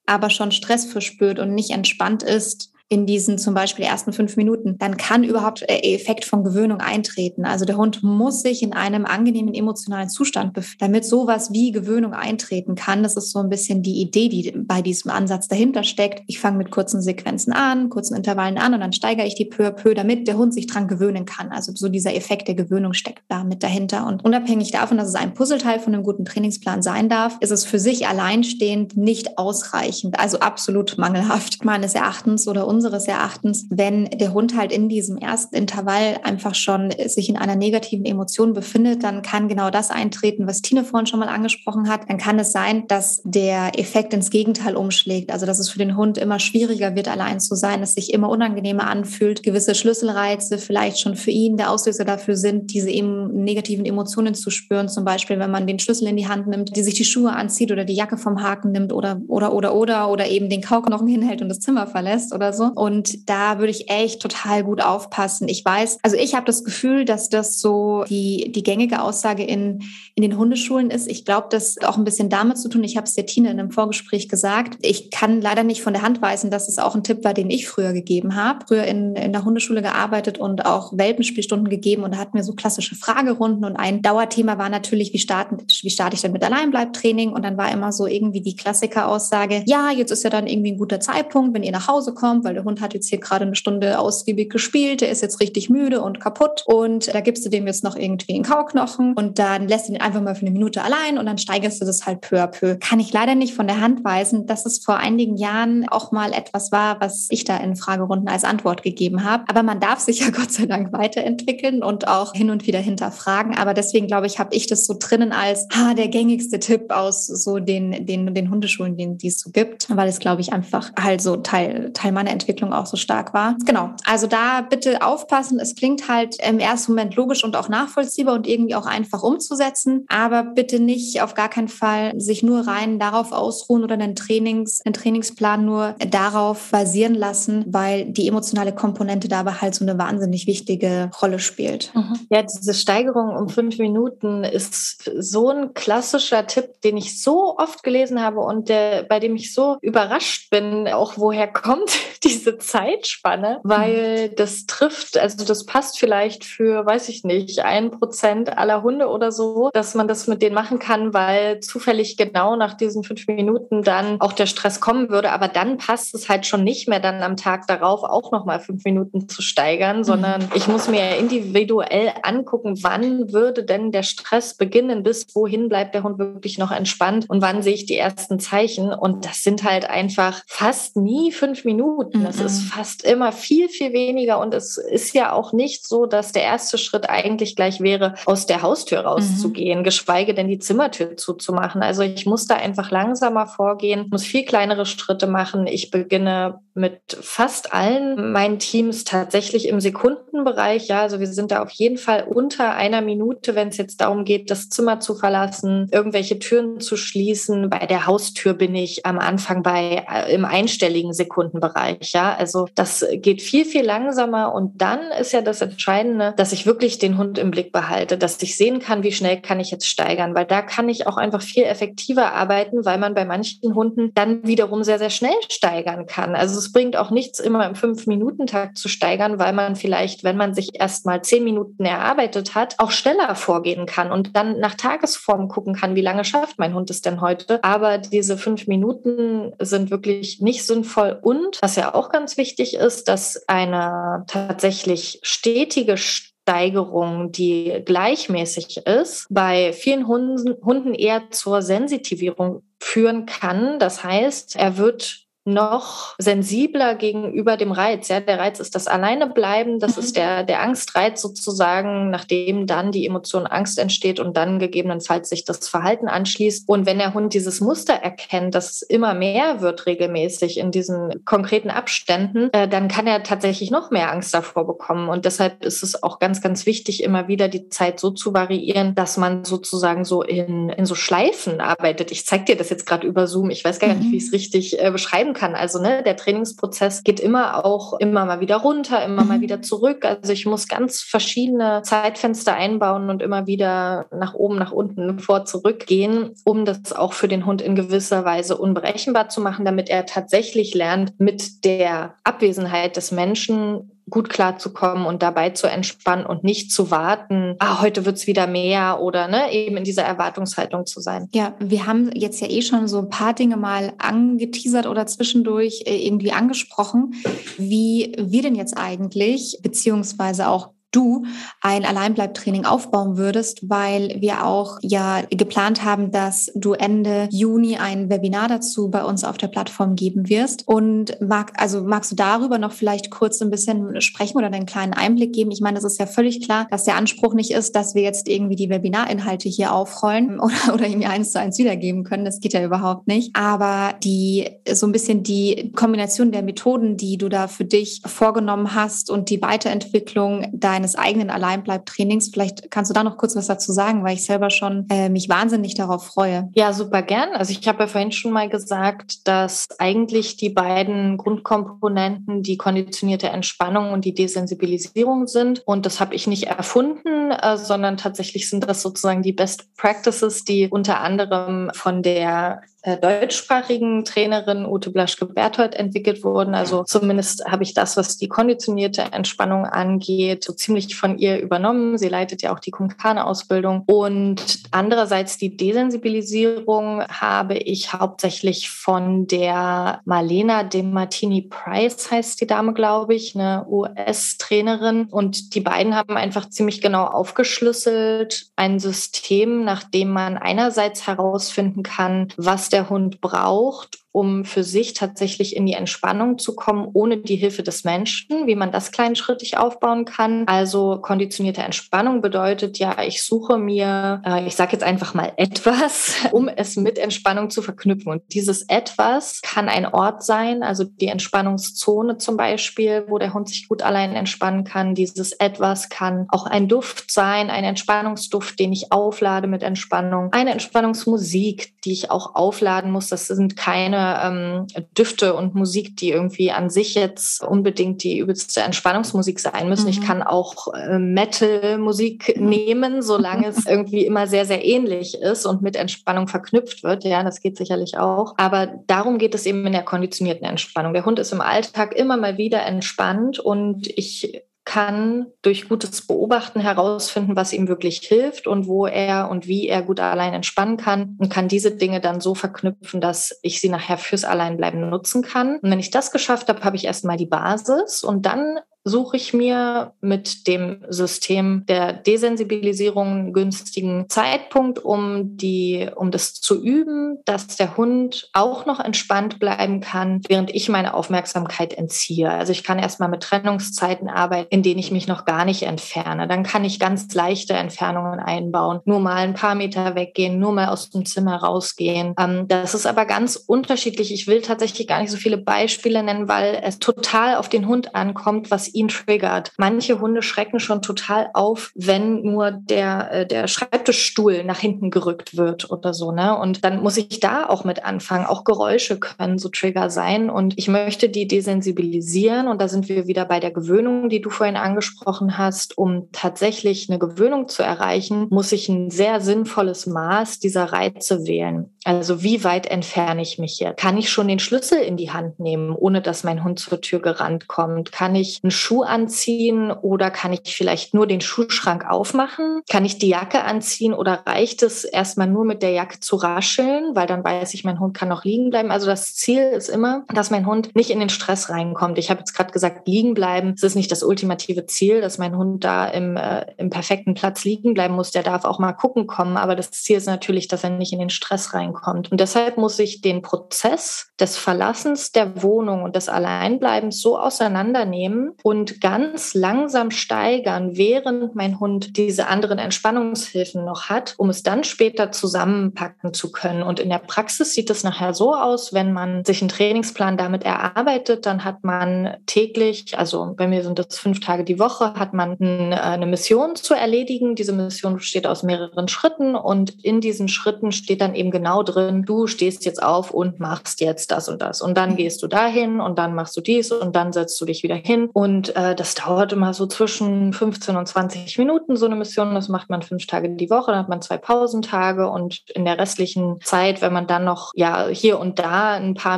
aber schon Stress verspürt und nicht entspannt ist, in diesen zum Beispiel ersten fünf Minuten, dann kann überhaupt Effekt von Gewöhnung eintreten. Also der Hund muss sich in einem angenehmen emotionalen Zustand befinden, damit sowas wie Gewöhnung eintreten kann. Das ist so ein bisschen die Idee, die bei diesem Ansatz dahinter steckt. Ich fange mit kurzen Sequenzen an, kurzen Intervallen an und dann steigere ich die peu à peu, damit der Hund sich dran gewöhnen kann. Also so dieser Effekt der Gewöhnung steckt da mit dahinter. Und unabhängig davon, dass es ein Puzzleteil von einem guten Trainingsplan sein darf, ist es für sich alleinstehend nicht ausreichend, also absolut mangelhaft meines Erachtens oder unseres unseres Erachtens, wenn der Hund halt in diesem ersten Intervall einfach schon sich in einer negativen Emotion befindet, dann kann genau das eintreten, was Tine vorhin schon mal angesprochen hat. Dann kann es sein, dass der Effekt ins Gegenteil umschlägt. Also, dass es für den Hund immer schwieriger wird, allein zu sein, es sich immer unangenehmer anfühlt, gewisse Schlüsselreize vielleicht schon für ihn der Auslöser dafür sind, diese negativen Emotionen zu spüren. Zum Beispiel, wenn man den Schlüssel in die Hand nimmt, die sich die Schuhe anzieht oder die Jacke vom Haken nimmt oder, oder, oder, oder, oder eben den Kauknochen hinhält und das Zimmer verlässt oder so Und da würde ich echt total gut aufpassen. Ich weiß, also ich habe das Gefühl, dass das so die, die gängige Aussage in, in den Hundeschulen ist. Ich glaube, das auch ein bisschen damit zu tun. Ich habe es der Tine in einem Vorgespräch gesagt. Ich kann leider nicht von der Hand weisen, dass es auch ein Tipp war, den ich früher gegeben habe. Früher in, in der Hundeschule gearbeitet und auch Welpenspielstunden gegeben und da hatten wir so klassische Fragerunden und ein Dauerthema war natürlich, wie starten, wie starte ich denn mit Alleinbleibtraining? Und dann war immer so irgendwie die Klassiker-Aussage, ja, jetzt ist ja dann irgendwie ein guter Zeitpunkt, wenn ihr nach Hause kommt, weil der Hund hat jetzt hier gerade eine Stunde ausgiebig gespielt, der ist jetzt richtig müde und kaputt und da gibst du dem jetzt noch irgendwie einen Kauknochen und dann lässt du ihn einfach mal für eine Minute allein und dann steigerst du das halt peu à peu. Kann ich leider nicht von der Hand weisen, dass es vor einigen Jahren auch mal etwas war, was ich da in Fragerunden als Antwort gegeben habe. Aber man darf sich ja [LAUGHS] Gott sei Dank weiterentwickeln und auch hin und wieder hinterfragen. Aber deswegen glaube ich, habe ich das so drinnen als ha, der gängigste Tipp aus so den, den, den Hundeschulen, die, es so gibt, weil es, glaube ich, einfach halt so Teil, Teil meiner Entwicklung auch so stark war. Genau. Also da bitte aufpassen. Es klingt halt im ersten Moment logisch und auch nachvollziehbar und irgendwie auch einfach umzusetzen. Aber bitte nicht auf gar keinen Fall sich nur rein darauf ausruhen oder einen Trainings, einen Trainingsplan nur darauf basieren lassen, weil die emotionale Komponente dabei halt so eine wahnsinnig wichtige Rolle spielt. Mhm. Ja, diese Steigerung um fünf Minuten ist so ein klassischer Tipp, den ich so oft gelesen habe und der, bei dem ich so überrascht bin, auch woher kommt [LAUGHS] diese Zeitspanne, weil mhm. das trifft, also das passt vielleicht für, weiß ich nicht, ein Prozent aller Hunde oder so, dass man das mit denen machen kann, weil zufällig genau nach diesen fünf Minuten dann auch der Stress kommen würde. Aber dann passt es halt schon nicht mehr, dann am Tag darauf auch nochmal fünf Minuten zu steigern, sondern mhm. ich muss mir individuell angucken, wann würde denn der Stress beginnen, bis wohin bleibt der Hund wirklich noch entspannt und wann sehe ich die ersten Zeichen. Und das sind halt einfach fast nie fünf Minuten. Das ist mhm. fast immer viel, viel weniger. Und es ist ja auch nicht so, dass der erste Schritt eigentlich gleich wäre, aus der Haustür rauszugehen, mhm. geschweige denn die Zimmertür zuzumachen. Also ich muss da einfach langsamer vorgehen, muss viel kleinere Schritte machen. Ich beginne mit fast allen meinen Teams tatsächlich im Sekundenbereich. Ja, also wir sind da auf jeden Fall unter einer Minute, wenn es jetzt darum geht, das Zimmer zu verlassen, irgendwelche Türen zu schließen. Bei der Haustür bin ich am Anfang bei äh, im einstelligen Sekundenbereich. Ja, also das geht viel, viel langsamer. Und dann ist ja das Entscheidende, dass ich wirklich den Hund im Blick behalte, dass ich sehen kann, wie schnell kann ich jetzt steigern, weil da kann ich auch einfach viel effektiver arbeiten, weil man bei manchen Hunden dann wiederum sehr, sehr schnell steigern kann. Also es bringt auch nichts, immer im Fünf-Minuten-Takt zu steigern, weil man vielleicht, wenn man sich erst mal zehn Minuten erarbeitet hat, auch schneller vorgehen kann und dann nach Tagesform gucken kann, wie lange schafft mein Hund es denn heute. Aber diese fünf Minuten sind wirklich nicht sinnvoll. Und was ja auch ganz wichtig ist, dass eine tatsächlich stetige Steigerung, die gleichmäßig ist, bei vielen Hunden, Hunden eher zur Sensitivierung führen kann. Das heißt, er wird noch sensibler gegenüber dem Reiz. Ja, der Reiz ist das Alleinebleiben, das mhm. ist der, der Angstreiz sozusagen, nachdem dann die Emotion Angst entsteht und dann gegebenenfalls sich das Verhalten anschließt. Und wenn der Hund dieses Muster erkennt, dass es immer mehr wird regelmäßig in diesen konkreten Abständen, äh, dann kann er tatsächlich noch mehr Angst davor bekommen. Und deshalb ist es auch ganz, ganz wichtig, immer wieder die Zeit so zu variieren, dass man sozusagen so in, in so Schleifen arbeitet. Ich zeige dir das jetzt gerade über Zoom. Ich weiß gar nicht, mhm. wie ich es richtig äh, beschreiben bleiben kann. Also ne, der Trainingsprozess geht immer auch immer mal wieder runter, immer mhm. mal wieder zurück. Also ich muss ganz verschiedene Zeitfenster einbauen und immer wieder nach oben, nach unten, vor, zurück gehen, um das auch für den Hund in gewisser Weise unberechenbar zu machen, damit er tatsächlich lernt, mit der Abwesenheit des Menschen gut klarzukommen und dabei zu entspannen und nicht zu warten, ah, heute wird's wieder mehr oder ne, eben in dieser Erwartungshaltung zu sein. Ja, wir haben jetzt ja eh schon so ein paar Dinge mal angeteasert oder zwischendurch äh, irgendwie angesprochen, wie wir denn jetzt eigentlich, beziehungsweise auch du ein Alleinbleibtraining aufbauen würdest, weil wir auch ja geplant haben, dass du Ende Juni ein Webinar dazu bei uns auf der Plattform geben wirst. Und mag, also magst du darüber noch vielleicht kurz ein bisschen sprechen oder einen kleinen Einblick geben? Ich meine, es ist ja völlig klar, dass der Anspruch nicht ist, dass wir jetzt irgendwie die Webinarinhalte hier aufrollen [LAUGHS] oder, oder irgendwie eins zu eins wiedergeben können. Das geht ja überhaupt nicht. Aber die, so ein bisschen die Kombination der Methoden, die du da für dich vorgenommen hast und die Weiterentwicklung deiner deines eigenen Alleinbleib-Trainings. Vielleicht kannst du da noch kurz was dazu sagen, weil ich selber schon äh, mich wahnsinnig darauf freue. Ja, super gern. Also ich habe ja vorhin schon mal gesagt, dass eigentlich die beiden Grundkomponenten die konditionierte Entspannung und die Desensibilisierung sind. Und das habe ich nicht erfunden, äh, sondern tatsächlich sind das sozusagen die Best Practices, die unter anderem von der deutschsprachigen Trainerin Ute Blaschke-Berthold entwickelt wurden. Also zumindest habe ich das, was die konditionierte Entspannung angeht, so ziemlich von ihr übernommen. Sie leitet ja auch die Kumkane-Ausbildung. Und andererseits die Desensibilisierung habe ich hauptsächlich von der Marlena De Martini Price, heißt die Dame, glaube ich, eine US-Trainerin. Und die beiden haben einfach ziemlich genau aufgeschlüsselt ein System, nach dem man einerseits herausfinden kann, was der Hund braucht, um für sich tatsächlich in die Entspannung zu kommen, ohne die Hilfe des Menschen, wie man das kleinschrittig aufbauen kann. Also konditionierte Entspannung bedeutet ja, ich suche mir, äh, ich sage jetzt einfach mal etwas, [LAUGHS] um es mit Entspannung zu verknüpfen. Und dieses etwas kann ein Ort sein, also die Entspannungszone zum Beispiel, wo der Hund sich gut allein entspannen kann. Dieses etwas kann auch ein Duft sein, ein Entspannungsduft, den ich auflade mit Entspannung, eine Entspannungsmusik, die ich auch aufladen muss. Das sind keine ähm, Düfte und Musik, die irgendwie an sich jetzt unbedingt die übelste Entspannungsmusik sein müssen. Mhm. Ich kann auch äh, Metal-Musik nehmen, solange es [LAUGHS] irgendwie immer sehr, sehr ähnlich ist und mit Entspannung verknüpft wird. Ja, das geht sicherlich auch. Aber darum geht es eben in der konditionierten Entspannung. Der Hund ist im Alltag immer mal wieder entspannt und ich kann durch gutes Beobachten herausfinden, was ihm wirklich hilft und wo er und wie er gut allein entspannen kann und kann diese Dinge dann so verknüpfen, dass ich sie nachher fürs Alleinbleiben nutzen kann. Und wenn ich das geschafft habe, habe ich erstmal die Basis und dann suche ich mir mit dem System der Desensibilisierung günstigen Zeitpunkt, um die, um das zu üben, dass der Hund auch noch entspannt bleiben kann, während ich meine Aufmerksamkeit entziehe. Also ich kann erstmal mit Trennungszeiten arbeiten, in denen ich mich noch gar nicht entferne. Dann kann ich ganz leichte Entfernungen einbauen, nur mal ein paar Meter weggehen, nur mal aus dem Zimmer rausgehen. Ähm, das ist aber ganz unterschiedlich. Ich will tatsächlich gar nicht so viele Beispiele nennen, weil es total auf den Hund ankommt, was ihn triggert. Manche Hunde schrecken schon total auf, wenn nur der, äh, der Schreibtischstuhl nach hinten gerückt wird oder so. Ne? Und dann muss ich da auch mit anfangen. Auch Geräusche können so Trigger sein. Und ich möchte die desensibilisieren. Und da sind wir wieder bei der Gewöhnung, die du vorhin angesprochen hast. Um tatsächlich eine Gewöhnung zu erreichen, muss ich ein sehr sinnvolles Maß dieser Reize wählen. Also wie weit entferne ich mich jetzt? Kann ich schon den Schlüssel in die Hand nehmen, ohne dass mein Hund zur Tür gerannt kommt? Kann ich einen Schuh anziehen oder kann ich vielleicht nur den Schuhschrank aufmachen? Kann ich die Jacke anziehen oder reicht es erstmal nur mit der Jacke zu rascheln, weil dann weiß ich, mein Hund kann noch liegen bleiben. Also das Ziel ist immer, dass mein Hund nicht in den Stress reinkommt. Ich habe jetzt gerade gesagt, liegen bleiben. Es ist nicht das ultimative Ziel, dass mein Hund da im, äh, im perfekten Platz liegen bleiben muss. Der darf auch mal gucken kommen. Aber das Ziel ist natürlich, dass er nicht in den Stress reinkommt. Und deshalb muss ich den Prozess des Verlassens der Wohnung und des Alleinbleibens so auseinandernehmen und ganz langsam steigern, während mein Hund diese anderen Entspannungshilfen noch hat, um es dann später zusammenpacken zu können. Und in der Praxis sieht es nachher so aus, wenn man sich einen Trainingsplan damit erarbeitet, dann hat man täglich, also bei mir sind das fünf Tage die Woche, hat man äh, eine Mission zu erledigen. Diese Mission besteht aus mehreren Schritten und in diesen Schritten steht dann eben genau drin, du stehst jetzt auf und machst jetzt das und das. Und dann mhm. gehst du dahin und dann machst du dies und dann setzt du dich wieder hin. Und äh, das dauert immer so zwischen 15 und 20 Minuten, so eine Mission. Das macht man fünf Tage die Woche, dann hat man zwei Pausentage und in der restlichen Zeit, wenn man dann noch ja hier und da ein paar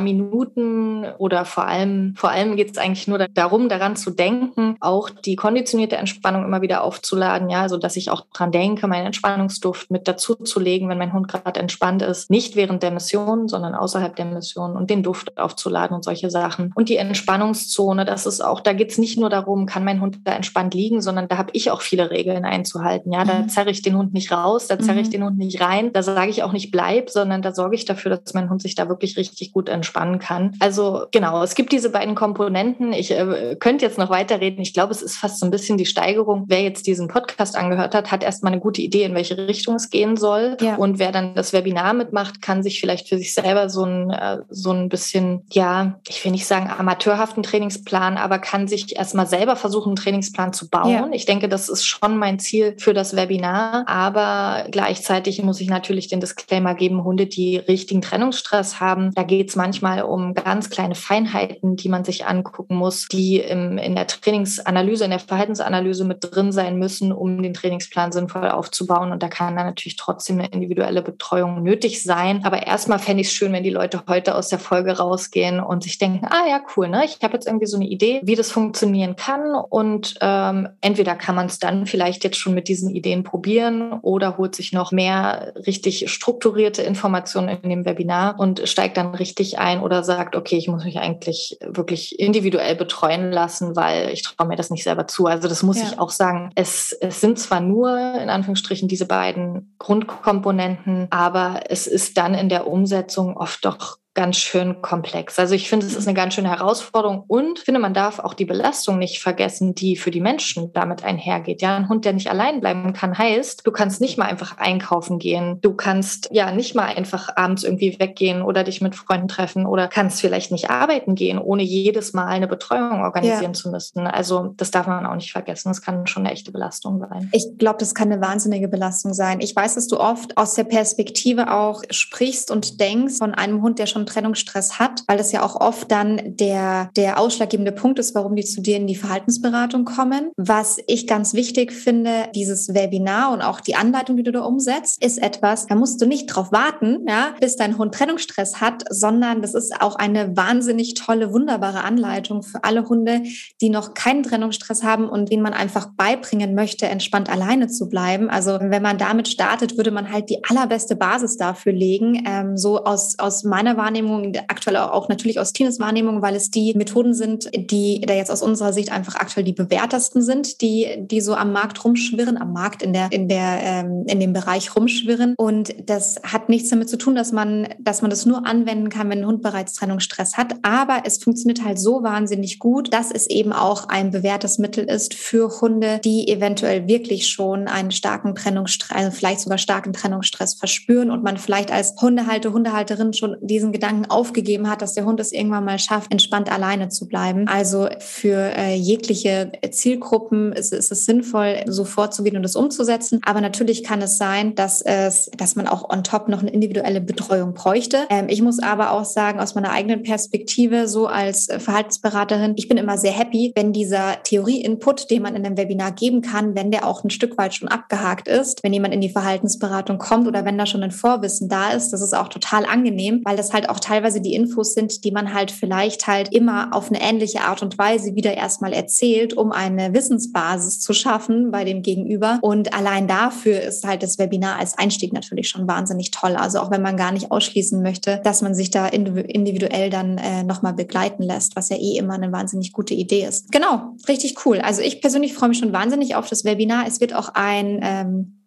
Minuten oder vor allem, vor allem geht es eigentlich nur darum, daran zu denken, auch die konditionierte Entspannung immer wieder aufzuladen, ja, so dass ich auch dran denke, meinen Entspannungsduft mit dazu zu legen, wenn mein Hund gerade entspannt ist. Nicht während der Mission, sondern außerhalb der Mission und den Duft aufzuladen und solche Sachen. Und die Entspannungszone, das ist auch, da geht es nicht nur darum, kann mein Hund da entspannt liegen, sondern da habe ich auch viele Regeln einzuhalten. Ja, da mhm. zerre ich den Hund nicht raus, da zerre ich mhm. den Hund nicht rein, da sage ich auch nicht bleib, sondern da sorge ich dafür, dass mein Hund sich da wirklich richtig gut entspannen kann. Also genau, es gibt diese beiden Komponenten. Ich äh, könnte jetzt noch weiterreden. Ich glaube, es ist fast so ein bisschen die Steigerung. Wer jetzt diesen Podcast angehört hat, hat erstmal eine gute Idee, in welche Richtung es gehen soll. Ja. Und wer dann das Webinar mitmacht, kann sich vielleicht für sich selber so ein, äh, so ein bisschen, ja, ich will nicht sagen amateurhaften Trainingsplan, aber kann sich erstmal selber versuchen, einen Trainingsplan zu bauen. Ja. Ich denke, das ist schon mein Ziel für das Webinar. Aber gleichzeitig muss ich natürlich den Disclaimer geben, Hunde, die richtigen Trennungsstress haben. Da geht es manchmal um ganz kleine Feinheiten, die man sich angucken muss, die im, in der Trainingsanalyse, in der Verhaltensanalyse mit drin sein müssen, um den Trainingsplan sinnvoll aufzubauen. Und da kann dann natürlich trotzdem eine individuelle Betreuung nötig sein. Aber erstmal fände ich es schön, wenn die Leute heute aus der Folge rausgehen und sich denken, ah ja, cool, ne? Ich habe jetzt irgendwie so eine Idee, wie das funktionieren kann. Und ähm, entweder kann man es dann vielleicht jetzt schon mit diesen Ideen probieren oder holt sich noch mehr richtig strukturierte Informationen in dem Webinar und steigt dann richtig ein oder sagt, okay, ich muss mich eigentlich wirklich individuell betreuen lassen, weil ich traue mir das nicht selber zu. Also das muss ja. ich auch sagen. Es, es sind zwar nur in Anführungsstrichen diese beiden Grundkomponenten, aber es ist dann in der Umsetzung oft doch ganz schön komplex. Also ich finde, es ist eine ganz schöne Herausforderung und finde, man darf auch die Belastung nicht vergessen, die für die Menschen damit einhergeht. Ja, ein Hund, der nicht allein bleiben kann, heißt, du kannst nicht mal einfach einkaufen gehen. Du kannst ja nicht mal einfach abends irgendwie weggehen oder dich mit Freunden treffen oder kannst vielleicht nicht arbeiten gehen, ohne jedes Mal eine Betreuung organisieren ja. zu müssen. Also das darf man auch nicht vergessen. Das kann schon eine echte Belastung sein. Ich glaube, das kann eine wahnsinnige Belastung sein. Ich weiß, dass du oft aus der Perspektive auch sprichst und denkst von einem Hund, der schon Trennungsstress hat, weil das ja auch oft dann der, der ausschlaggebende Punkt ist, warum die zu dir in die Verhaltensberatung kommen. Was ich ganz wichtig finde, dieses Webinar und auch die Anleitung, die du da umsetzt, ist etwas, da musst du nicht drauf warten, ja, bis dein Hund Trennungsstress hat, sondern das ist auch eine wahnsinnig tolle, wunderbare Anleitung für alle Hunde, die noch keinen Trennungsstress haben und denen man einfach beibringen möchte, entspannt alleine zu bleiben. Also wenn man damit startet, würde man halt die allerbeste Basis dafür legen. Ähm, so aus, aus meiner Wahrnehmung Wahrnehmung, aktuell auch natürlich aus Tines Wahrnehmung, weil es die Methoden sind, die da jetzt aus unserer Sicht einfach aktuell die bewährtesten sind, die, die so am Markt rumschwirren, am Markt in der, in der, ähm, in dem Bereich rumschwirren. Und das hat nichts damit zu tun, dass man, dass man das nur anwenden kann, wenn ein Hund bereits Trennungsstress hat. Aber es funktioniert halt so wahnsinnig gut, dass es eben auch ein bewährtes Mittel ist für Hunde, die eventuell wirklich schon einen starken Trennungsstress, also vielleicht sogar starken Trennungsstress verspüren und man vielleicht als Hundehalter, Hundehalterin schon diesen Gedanken Gedanken aufgegeben hat, dass der Hund es irgendwann mal schafft, entspannt alleine zu bleiben. Also für äh, jegliche Zielgruppen ist, ist, es sinnvoll, so vorzugehen und das umzusetzen. Aber natürlich kann es sein, dass es, dass man auch on top noch eine individuelle Betreuung bräuchte. Ähm, ich muss aber auch sagen, aus meiner eigenen Perspektive, so als Verhaltensberaterin, ich bin immer sehr happy, wenn dieser Theorie-Input, den man in einem Webinar geben kann, wenn der auch ein Stück weit schon abgehakt ist, wenn jemand in die Verhaltensberatung kommt oder wenn da schon ein Vorwissen da ist, das ist auch total angenehm, weil das halt auch teilweise die Infos sind, die man halt vielleicht halt immer auf eine ähnliche Art und Weise wieder erstmal erzählt, um eine Wissensbasis zu schaffen bei dem Gegenüber. Und allein dafür ist halt das Webinar als Einstieg natürlich schon wahnsinnig toll. Also auch wenn man gar nicht ausschließen möchte, dass man sich da individuell dann äh, nochmal begleiten lässt, was ja eh immer eine wahnsinnig gute Idee ist. Genau, richtig cool. Also ich persönlich freue mich schon wahnsinnig auf das Webinar. Es wird auch ein ähm,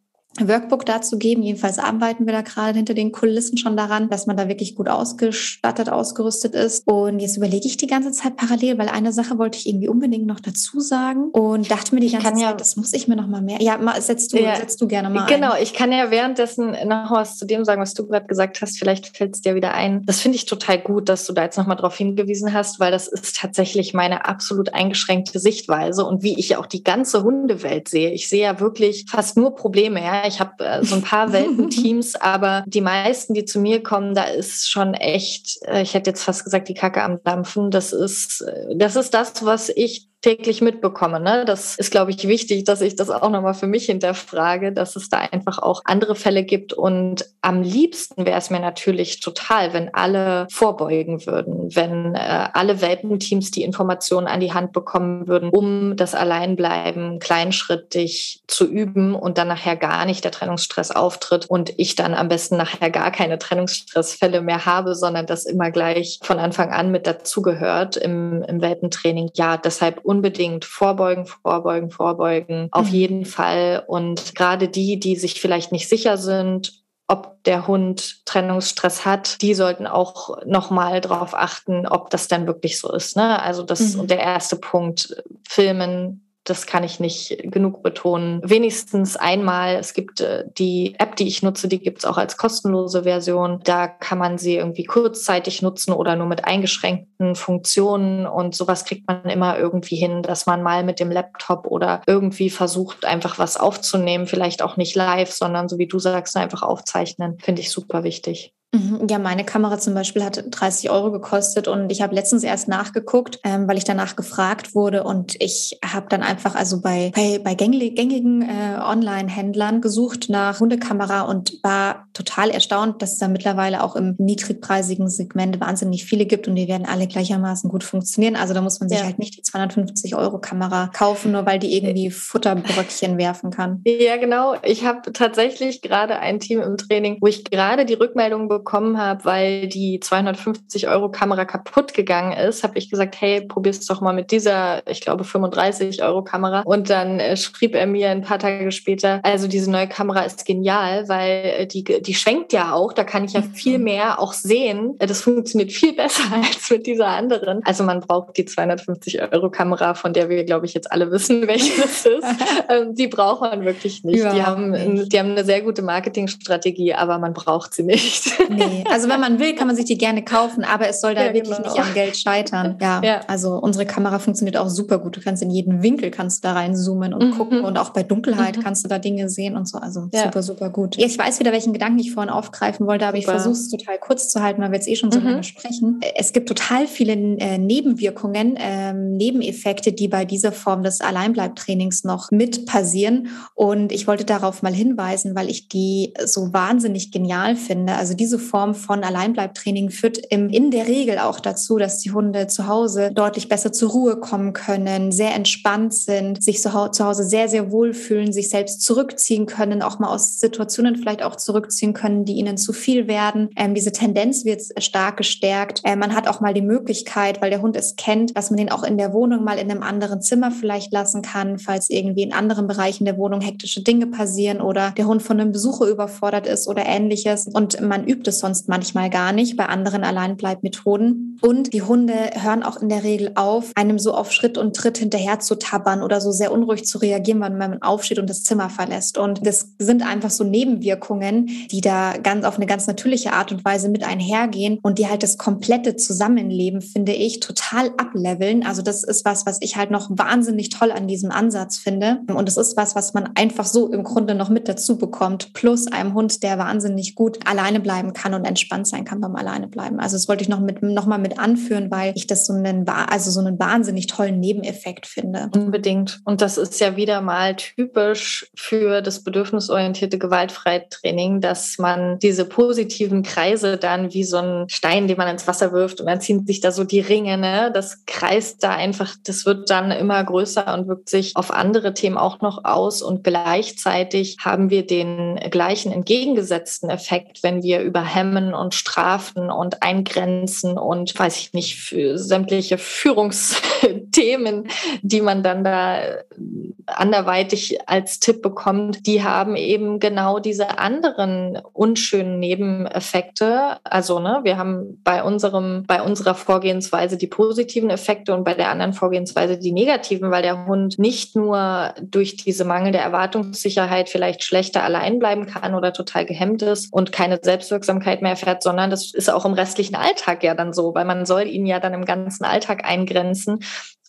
Workbook dazu geben. Jedenfalls arbeiten wir da gerade hinter den Kulissen schon daran, dass man da wirklich gut ausgestattet, ausgerüstet ist. Und jetzt überlege ich die ganze Zeit parallel, weil eine Sache wollte ich irgendwie unbedingt noch dazu sagen und dachte mir die ganze Zeit, ja, das muss ich mir noch mal mehr. Ja, setzt du, ja, setzt du gerne mal Genau, ein. ich kann ja währenddessen noch was zu dem sagen, was du gerade gesagt hast. Vielleicht fällt es dir wieder ein. Das finde ich total gut, dass du da jetzt noch mal darauf hingewiesen hast, weil das ist tatsächlich meine absolut eingeschränkte Sichtweise und wie ich auch die ganze Hundewelt sehe. Ich sehe ja wirklich fast nur Probleme. Ja? Ich habe äh, so ein paar [LAUGHS] Welpenteams, aber die meisten, die zu mir kommen, da ist schon echt, äh, ich hätte jetzt fast gesagt, die Kacke am Dampfen. Das ist, äh, das ist das, was ich täglich mitbekomme. Ne? Das ist, glaube ich, wichtig, dass ich das auch nochmal für mich hinterfrage, dass es da einfach auch andere Fälle gibt. Und am liebsten wäre es mir natürlich total, wenn alle vorbeugen würden, wenn äh, alle Welpenteams die Informationen an die Hand bekommen würden, um das Alleinbleiben kleinschrittig zu üben und dann nachher gar nicht der Trennungsstress auftritt und ich dann am besten nachher gar keine Trennungsstressfälle mehr habe, sondern das immer gleich von Anfang an mit dazugehört im, im Welpentraining. Ja, deshalb unbedingt vorbeugen, vorbeugen, vorbeugen, auf mhm. jeden Fall. Und gerade die, die sich vielleicht nicht sicher sind, ob der Hund Trennungsstress hat, die sollten auch nochmal darauf achten, ob das dann wirklich so ist. Ne? Also das mhm. der erste Punkt, filmen, das kann ich nicht genug betonen, wenigstens einmal, es gibt äh, die App, die ich nutze, die gibt es auch als kostenlose Version. Da kann man sie irgendwie kurzzeitig nutzen oder nur mit eingeschränkten Funktionen und sowas kriegt man immer irgendwie hin, dass man mal mit dem Laptop oder irgendwie versucht, einfach was aufzunehmen, vielleicht auch nicht live, sondern so wie du sagst, einfach aufzeichnen, finde ich super wichtig. Mhm. Ja, meine Kamera zum Beispiel hat 30 Euro gekostet und ich habe letztens erst nachgeguckt, ähm, weil ich danach gefragt wurde und ich habe dann einfach also bei, bei, bei gängigen äh, Online-Händlern gesucht nach Hundekamera und war total erstaunt, dass es da mittlerweile auch im niedrigpreisigen Segment wahnsinnig viele gibt und die werden alle gleichermaßen gut funktionieren. Also da muss man sich ja. halt nicht die 250 Euro Kamera kaufen, nur weil die irgendwie Futterbröckchen werfen kann. Ja, genau. Ich habe tatsächlich gerade ein Team im Training, wo ich gerade die Rückmeldung bekommen habe, weil die 250 Euro Kamera kaputt gegangen ist, habe ich gesagt, hey, probier's doch mal mit dieser, ich glaube, 35 Euro Kamera. Und dann äh, schrieb er mir ein paar Tage später, also diese neue Kamera ist genial, weil äh, die, die schwenkt ja auch, da kann ich ja viel mhm. mehr auch sehen. Äh, das funktioniert viel [LAUGHS] besser als mit dieser anderen. Also man braucht die 250 Euro Kamera, von der wir, glaube ich, jetzt alle wissen, [LAUGHS] welche das ist. [LAUGHS] ähm, die braucht man wirklich nicht. die haben, nicht. die haben eine sehr gute Marketingstrategie, aber man braucht sie nicht. Nee, also wenn man will, kann man sich die gerne kaufen, aber es soll da ja, wirklich genau. nicht am Geld scheitern. Ja, ja, also unsere Kamera funktioniert auch super gut. Du kannst in jeden Winkel kannst da reinzoomen und mhm. gucken und auch bei Dunkelheit mhm. kannst du da Dinge sehen und so. Also ja. super, super gut. Ich weiß wieder, welchen Gedanken ich vorhin aufgreifen wollte, aber super. ich versuche es total kurz zu halten, weil wir jetzt eh schon so mhm. lange sprechen. Es gibt total viele äh, Nebenwirkungen, ähm, Nebeneffekte, die bei dieser Form des Alleinbleibtrainings noch mit passieren. Und ich wollte darauf mal hinweisen, weil ich die so wahnsinnig genial finde. Also diese diese Form von Alleinbleibtraining führt im, in der Regel auch dazu, dass die Hunde zu Hause deutlich besser zur Ruhe kommen können, sehr entspannt sind, sich zu Hause sehr, sehr wohlfühlen, sich selbst zurückziehen können, auch mal aus Situationen vielleicht auch zurückziehen können, die ihnen zu viel werden. Ähm, diese Tendenz wird stark gestärkt. Äh, man hat auch mal die Möglichkeit, weil der Hund es kennt, dass man ihn auch in der Wohnung mal in einem anderen Zimmer vielleicht lassen kann, falls irgendwie in anderen Bereichen der Wohnung hektische Dinge passieren oder der Hund von einem Besucher überfordert ist oder ähnliches. Und man übt es sonst manchmal gar nicht bei anderen Alleinbleibmethoden. Und die Hunde hören auch in der Regel auf, einem so auf Schritt und Tritt hinterher zu tabbern oder so sehr unruhig zu reagieren, wenn man aufsteht und das Zimmer verlässt. Und das sind einfach so Nebenwirkungen, die da ganz auf eine ganz natürliche Art und Weise mit einhergehen und die halt das komplette Zusammenleben, finde ich, total ableveln. Also das ist was, was ich halt noch wahnsinnig toll an diesem Ansatz finde. Und es ist was, was man einfach so im Grunde noch mit dazu bekommt, plus einem Hund, der wahnsinnig gut alleine bleiben kann und entspannt sein kann beim Alleine bleiben. Also das wollte ich noch mit noch mal mit anführen, weil ich das so einen also so einen wahnsinnig tollen Nebeneffekt finde. Unbedingt. Und das ist ja wieder mal typisch für das bedürfnisorientierte Gewaltfreitraining, dass man diese positiven Kreise dann wie so ein Stein, den man ins Wasser wirft und dann ziehen sich da so die Ringe, ne? Das kreist da einfach, das wird dann immer größer und wirkt sich auf andere Themen auch noch aus und gleichzeitig haben wir den gleichen entgegengesetzten Effekt, wenn wir über hemmen und strafen und eingrenzen und weiß ich nicht, sämtliche Führungsthemen, die man dann da anderweitig als Tipp bekommt, die haben eben genau diese anderen unschönen Nebeneffekte. Also, ne, wir haben bei unserem, bei unserer Vorgehensweise die positiven Effekte und bei der anderen Vorgehensweise die negativen, weil der Hund nicht nur durch diese mangelnde Erwartungssicherheit vielleicht schlechter allein bleiben kann oder total gehemmt ist und keine Selbstwirksamkeit mehr erfährt, sondern das ist auch im restlichen Alltag ja dann so, weil man soll ihn ja dann im ganzen Alltag eingrenzen.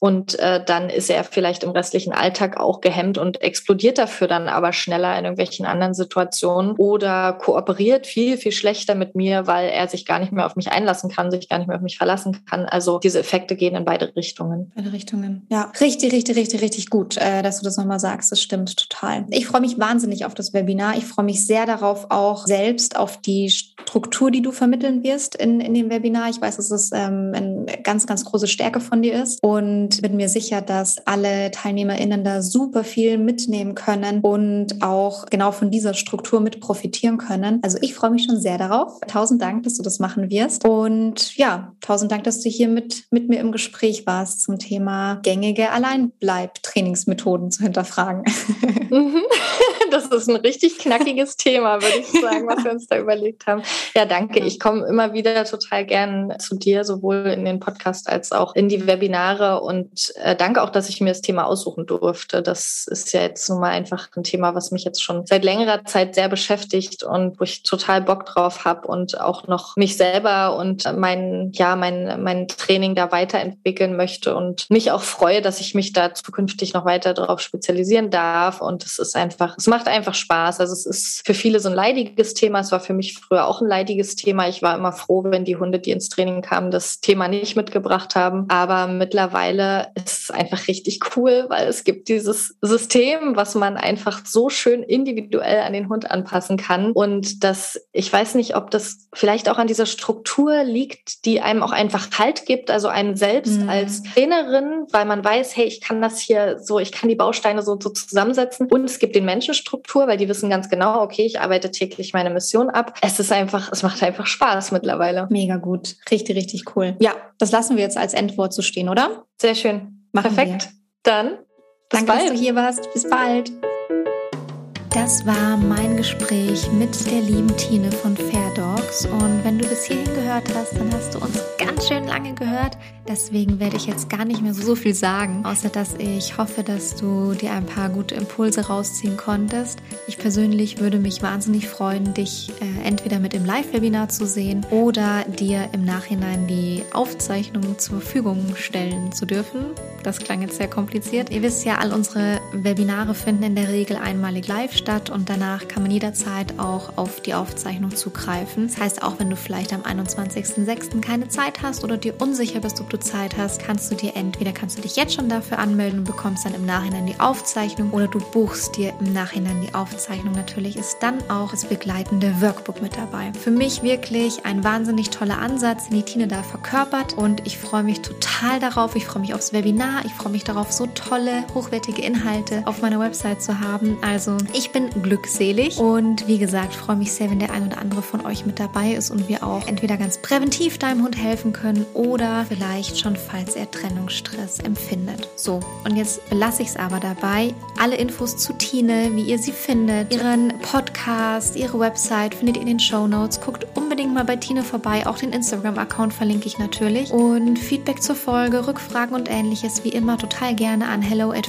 Und äh, dann ist er vielleicht im restlichen Alltag auch gehemmt und explodiert dafür dann aber schneller in irgendwelchen anderen Situationen oder kooperiert viel, viel schlechter mit mir, weil er sich gar nicht mehr auf mich einlassen kann, sich gar nicht mehr auf mich verlassen kann. Also diese Effekte gehen in beide Richtungen. Beide Richtungen. Ja, richtig, richtig, richtig, richtig gut, äh, dass du das nochmal sagst. Das stimmt total. Ich freue mich wahnsinnig auf das Webinar. Ich freue mich sehr darauf, auch selbst auf die Struktur, die du vermitteln wirst in, in dem Webinar. Ich weiß, dass es ähm, eine ganz, ganz große Stärke von dir ist. Und und bin mir sicher, dass alle TeilnehmerInnen da super viel mitnehmen können und auch genau von dieser Struktur mit profitieren können. Also ich freue mich schon sehr darauf. Tausend Dank, dass du das machen wirst. Und ja, tausend Dank, dass du hier mit, mit mir im Gespräch warst zum Thema gängige Alleinbleib-Trainingsmethoden zu hinterfragen. [LAUGHS] Mhm. [LAUGHS] Das ist ein richtig knackiges Thema, würde ich sagen, was wir uns da überlegt haben. Ja, danke. Ich komme immer wieder total gern zu dir, sowohl in den Podcast als auch in die Webinare. Und äh, danke auch, dass ich mir das Thema aussuchen durfte. Das ist ja jetzt nun mal einfach ein Thema, was mich jetzt schon seit längerer Zeit sehr beschäftigt und wo ich total Bock drauf habe und auch noch mich selber und mein, ja, mein, mein Training da weiterentwickeln möchte und mich auch freue, dass ich mich da zukünftig noch weiter darauf spezialisieren darf. Und es ist einfach, es macht einfach Spaß. Also es ist für viele so ein leidiges Thema. Es war für mich früher auch ein leidiges Thema. Ich war immer froh, wenn die Hunde, die ins Training kamen, das Thema nicht mitgebracht haben. Aber mittlerweile ist es einfach richtig cool, weil es gibt dieses System, was man einfach so schön individuell an den Hund anpassen kann. Und das, ich weiß nicht, ob das vielleicht auch an dieser Struktur liegt, die einem auch einfach Halt gibt, also einen selbst mhm. als Trainerin, weil man weiß, hey, ich kann das hier so, ich kann die Bausteine so, so zusammensetzen. Und es gibt den Menschenstruktur, weil die wissen ganz genau, okay, ich arbeite täglich meine Mission ab. Es ist einfach, es macht einfach Spaß mittlerweile. Mega gut. Richtig, richtig cool. Ja, das lassen wir jetzt als Endwort so stehen, oder? Sehr schön. Machen Perfekt. Wir. Dann. Danke, bald. dass du hier warst. Bis bald. Das war mein Gespräch mit der lieben Tine von Fair Dogs. Und wenn du bis hierhin gehört hast, dann hast du uns ganz schön lange gehört. Deswegen werde ich jetzt gar nicht mehr so viel sagen, außer dass ich hoffe, dass du dir ein paar gute Impulse rausziehen konntest. Ich persönlich würde mich wahnsinnig freuen, dich äh, entweder mit im Live-Webinar zu sehen oder dir im Nachhinein die Aufzeichnung zur Verfügung stellen zu dürfen. Das klang jetzt sehr kompliziert. Ihr wisst ja, all unsere Webinare finden in der Regel einmalig live statt und danach kann man jederzeit auch auf die Aufzeichnung zugreifen. Das heißt, auch wenn du vielleicht am 21.06. keine Zeit hast oder dir unsicher bist, ob du Zeit hast, kannst du dir entweder kannst du dich jetzt schon dafür anmelden und bekommst dann im Nachhinein die Aufzeichnung oder du buchst dir im Nachhinein die Aufzeichnung. Natürlich ist dann auch das begleitende Workbook mit dabei. Für mich wirklich ein wahnsinnig toller Ansatz, den die Tine da verkörpert und ich freue mich total darauf. Ich freue mich aufs Webinar ich freue mich darauf, so tolle, hochwertige Inhalte auf meiner Website zu haben. Also ich bin glückselig und wie gesagt, freue mich sehr, wenn der ein oder andere von euch mit dabei ist und wir auch entweder ganz präventiv deinem Hund helfen können oder vielleicht schon, falls er Trennungsstress empfindet. So, und jetzt belasse ich es aber dabei. Alle Infos zu Tine, wie ihr sie findet, ihren Podcast, ihre Website findet ihr in den Show Notes. Guckt unbedingt mal bei Tine vorbei. Auch den Instagram-Account verlinke ich natürlich. Und Feedback zur Folge, Rückfragen und ähnliches wie immer total gerne an hello at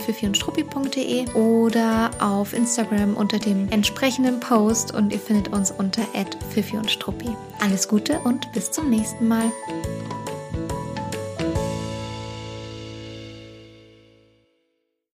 oder auf Instagram unter dem entsprechenden Post und ihr findet uns unter at und Struppi. Alles Gute und bis zum nächsten Mal.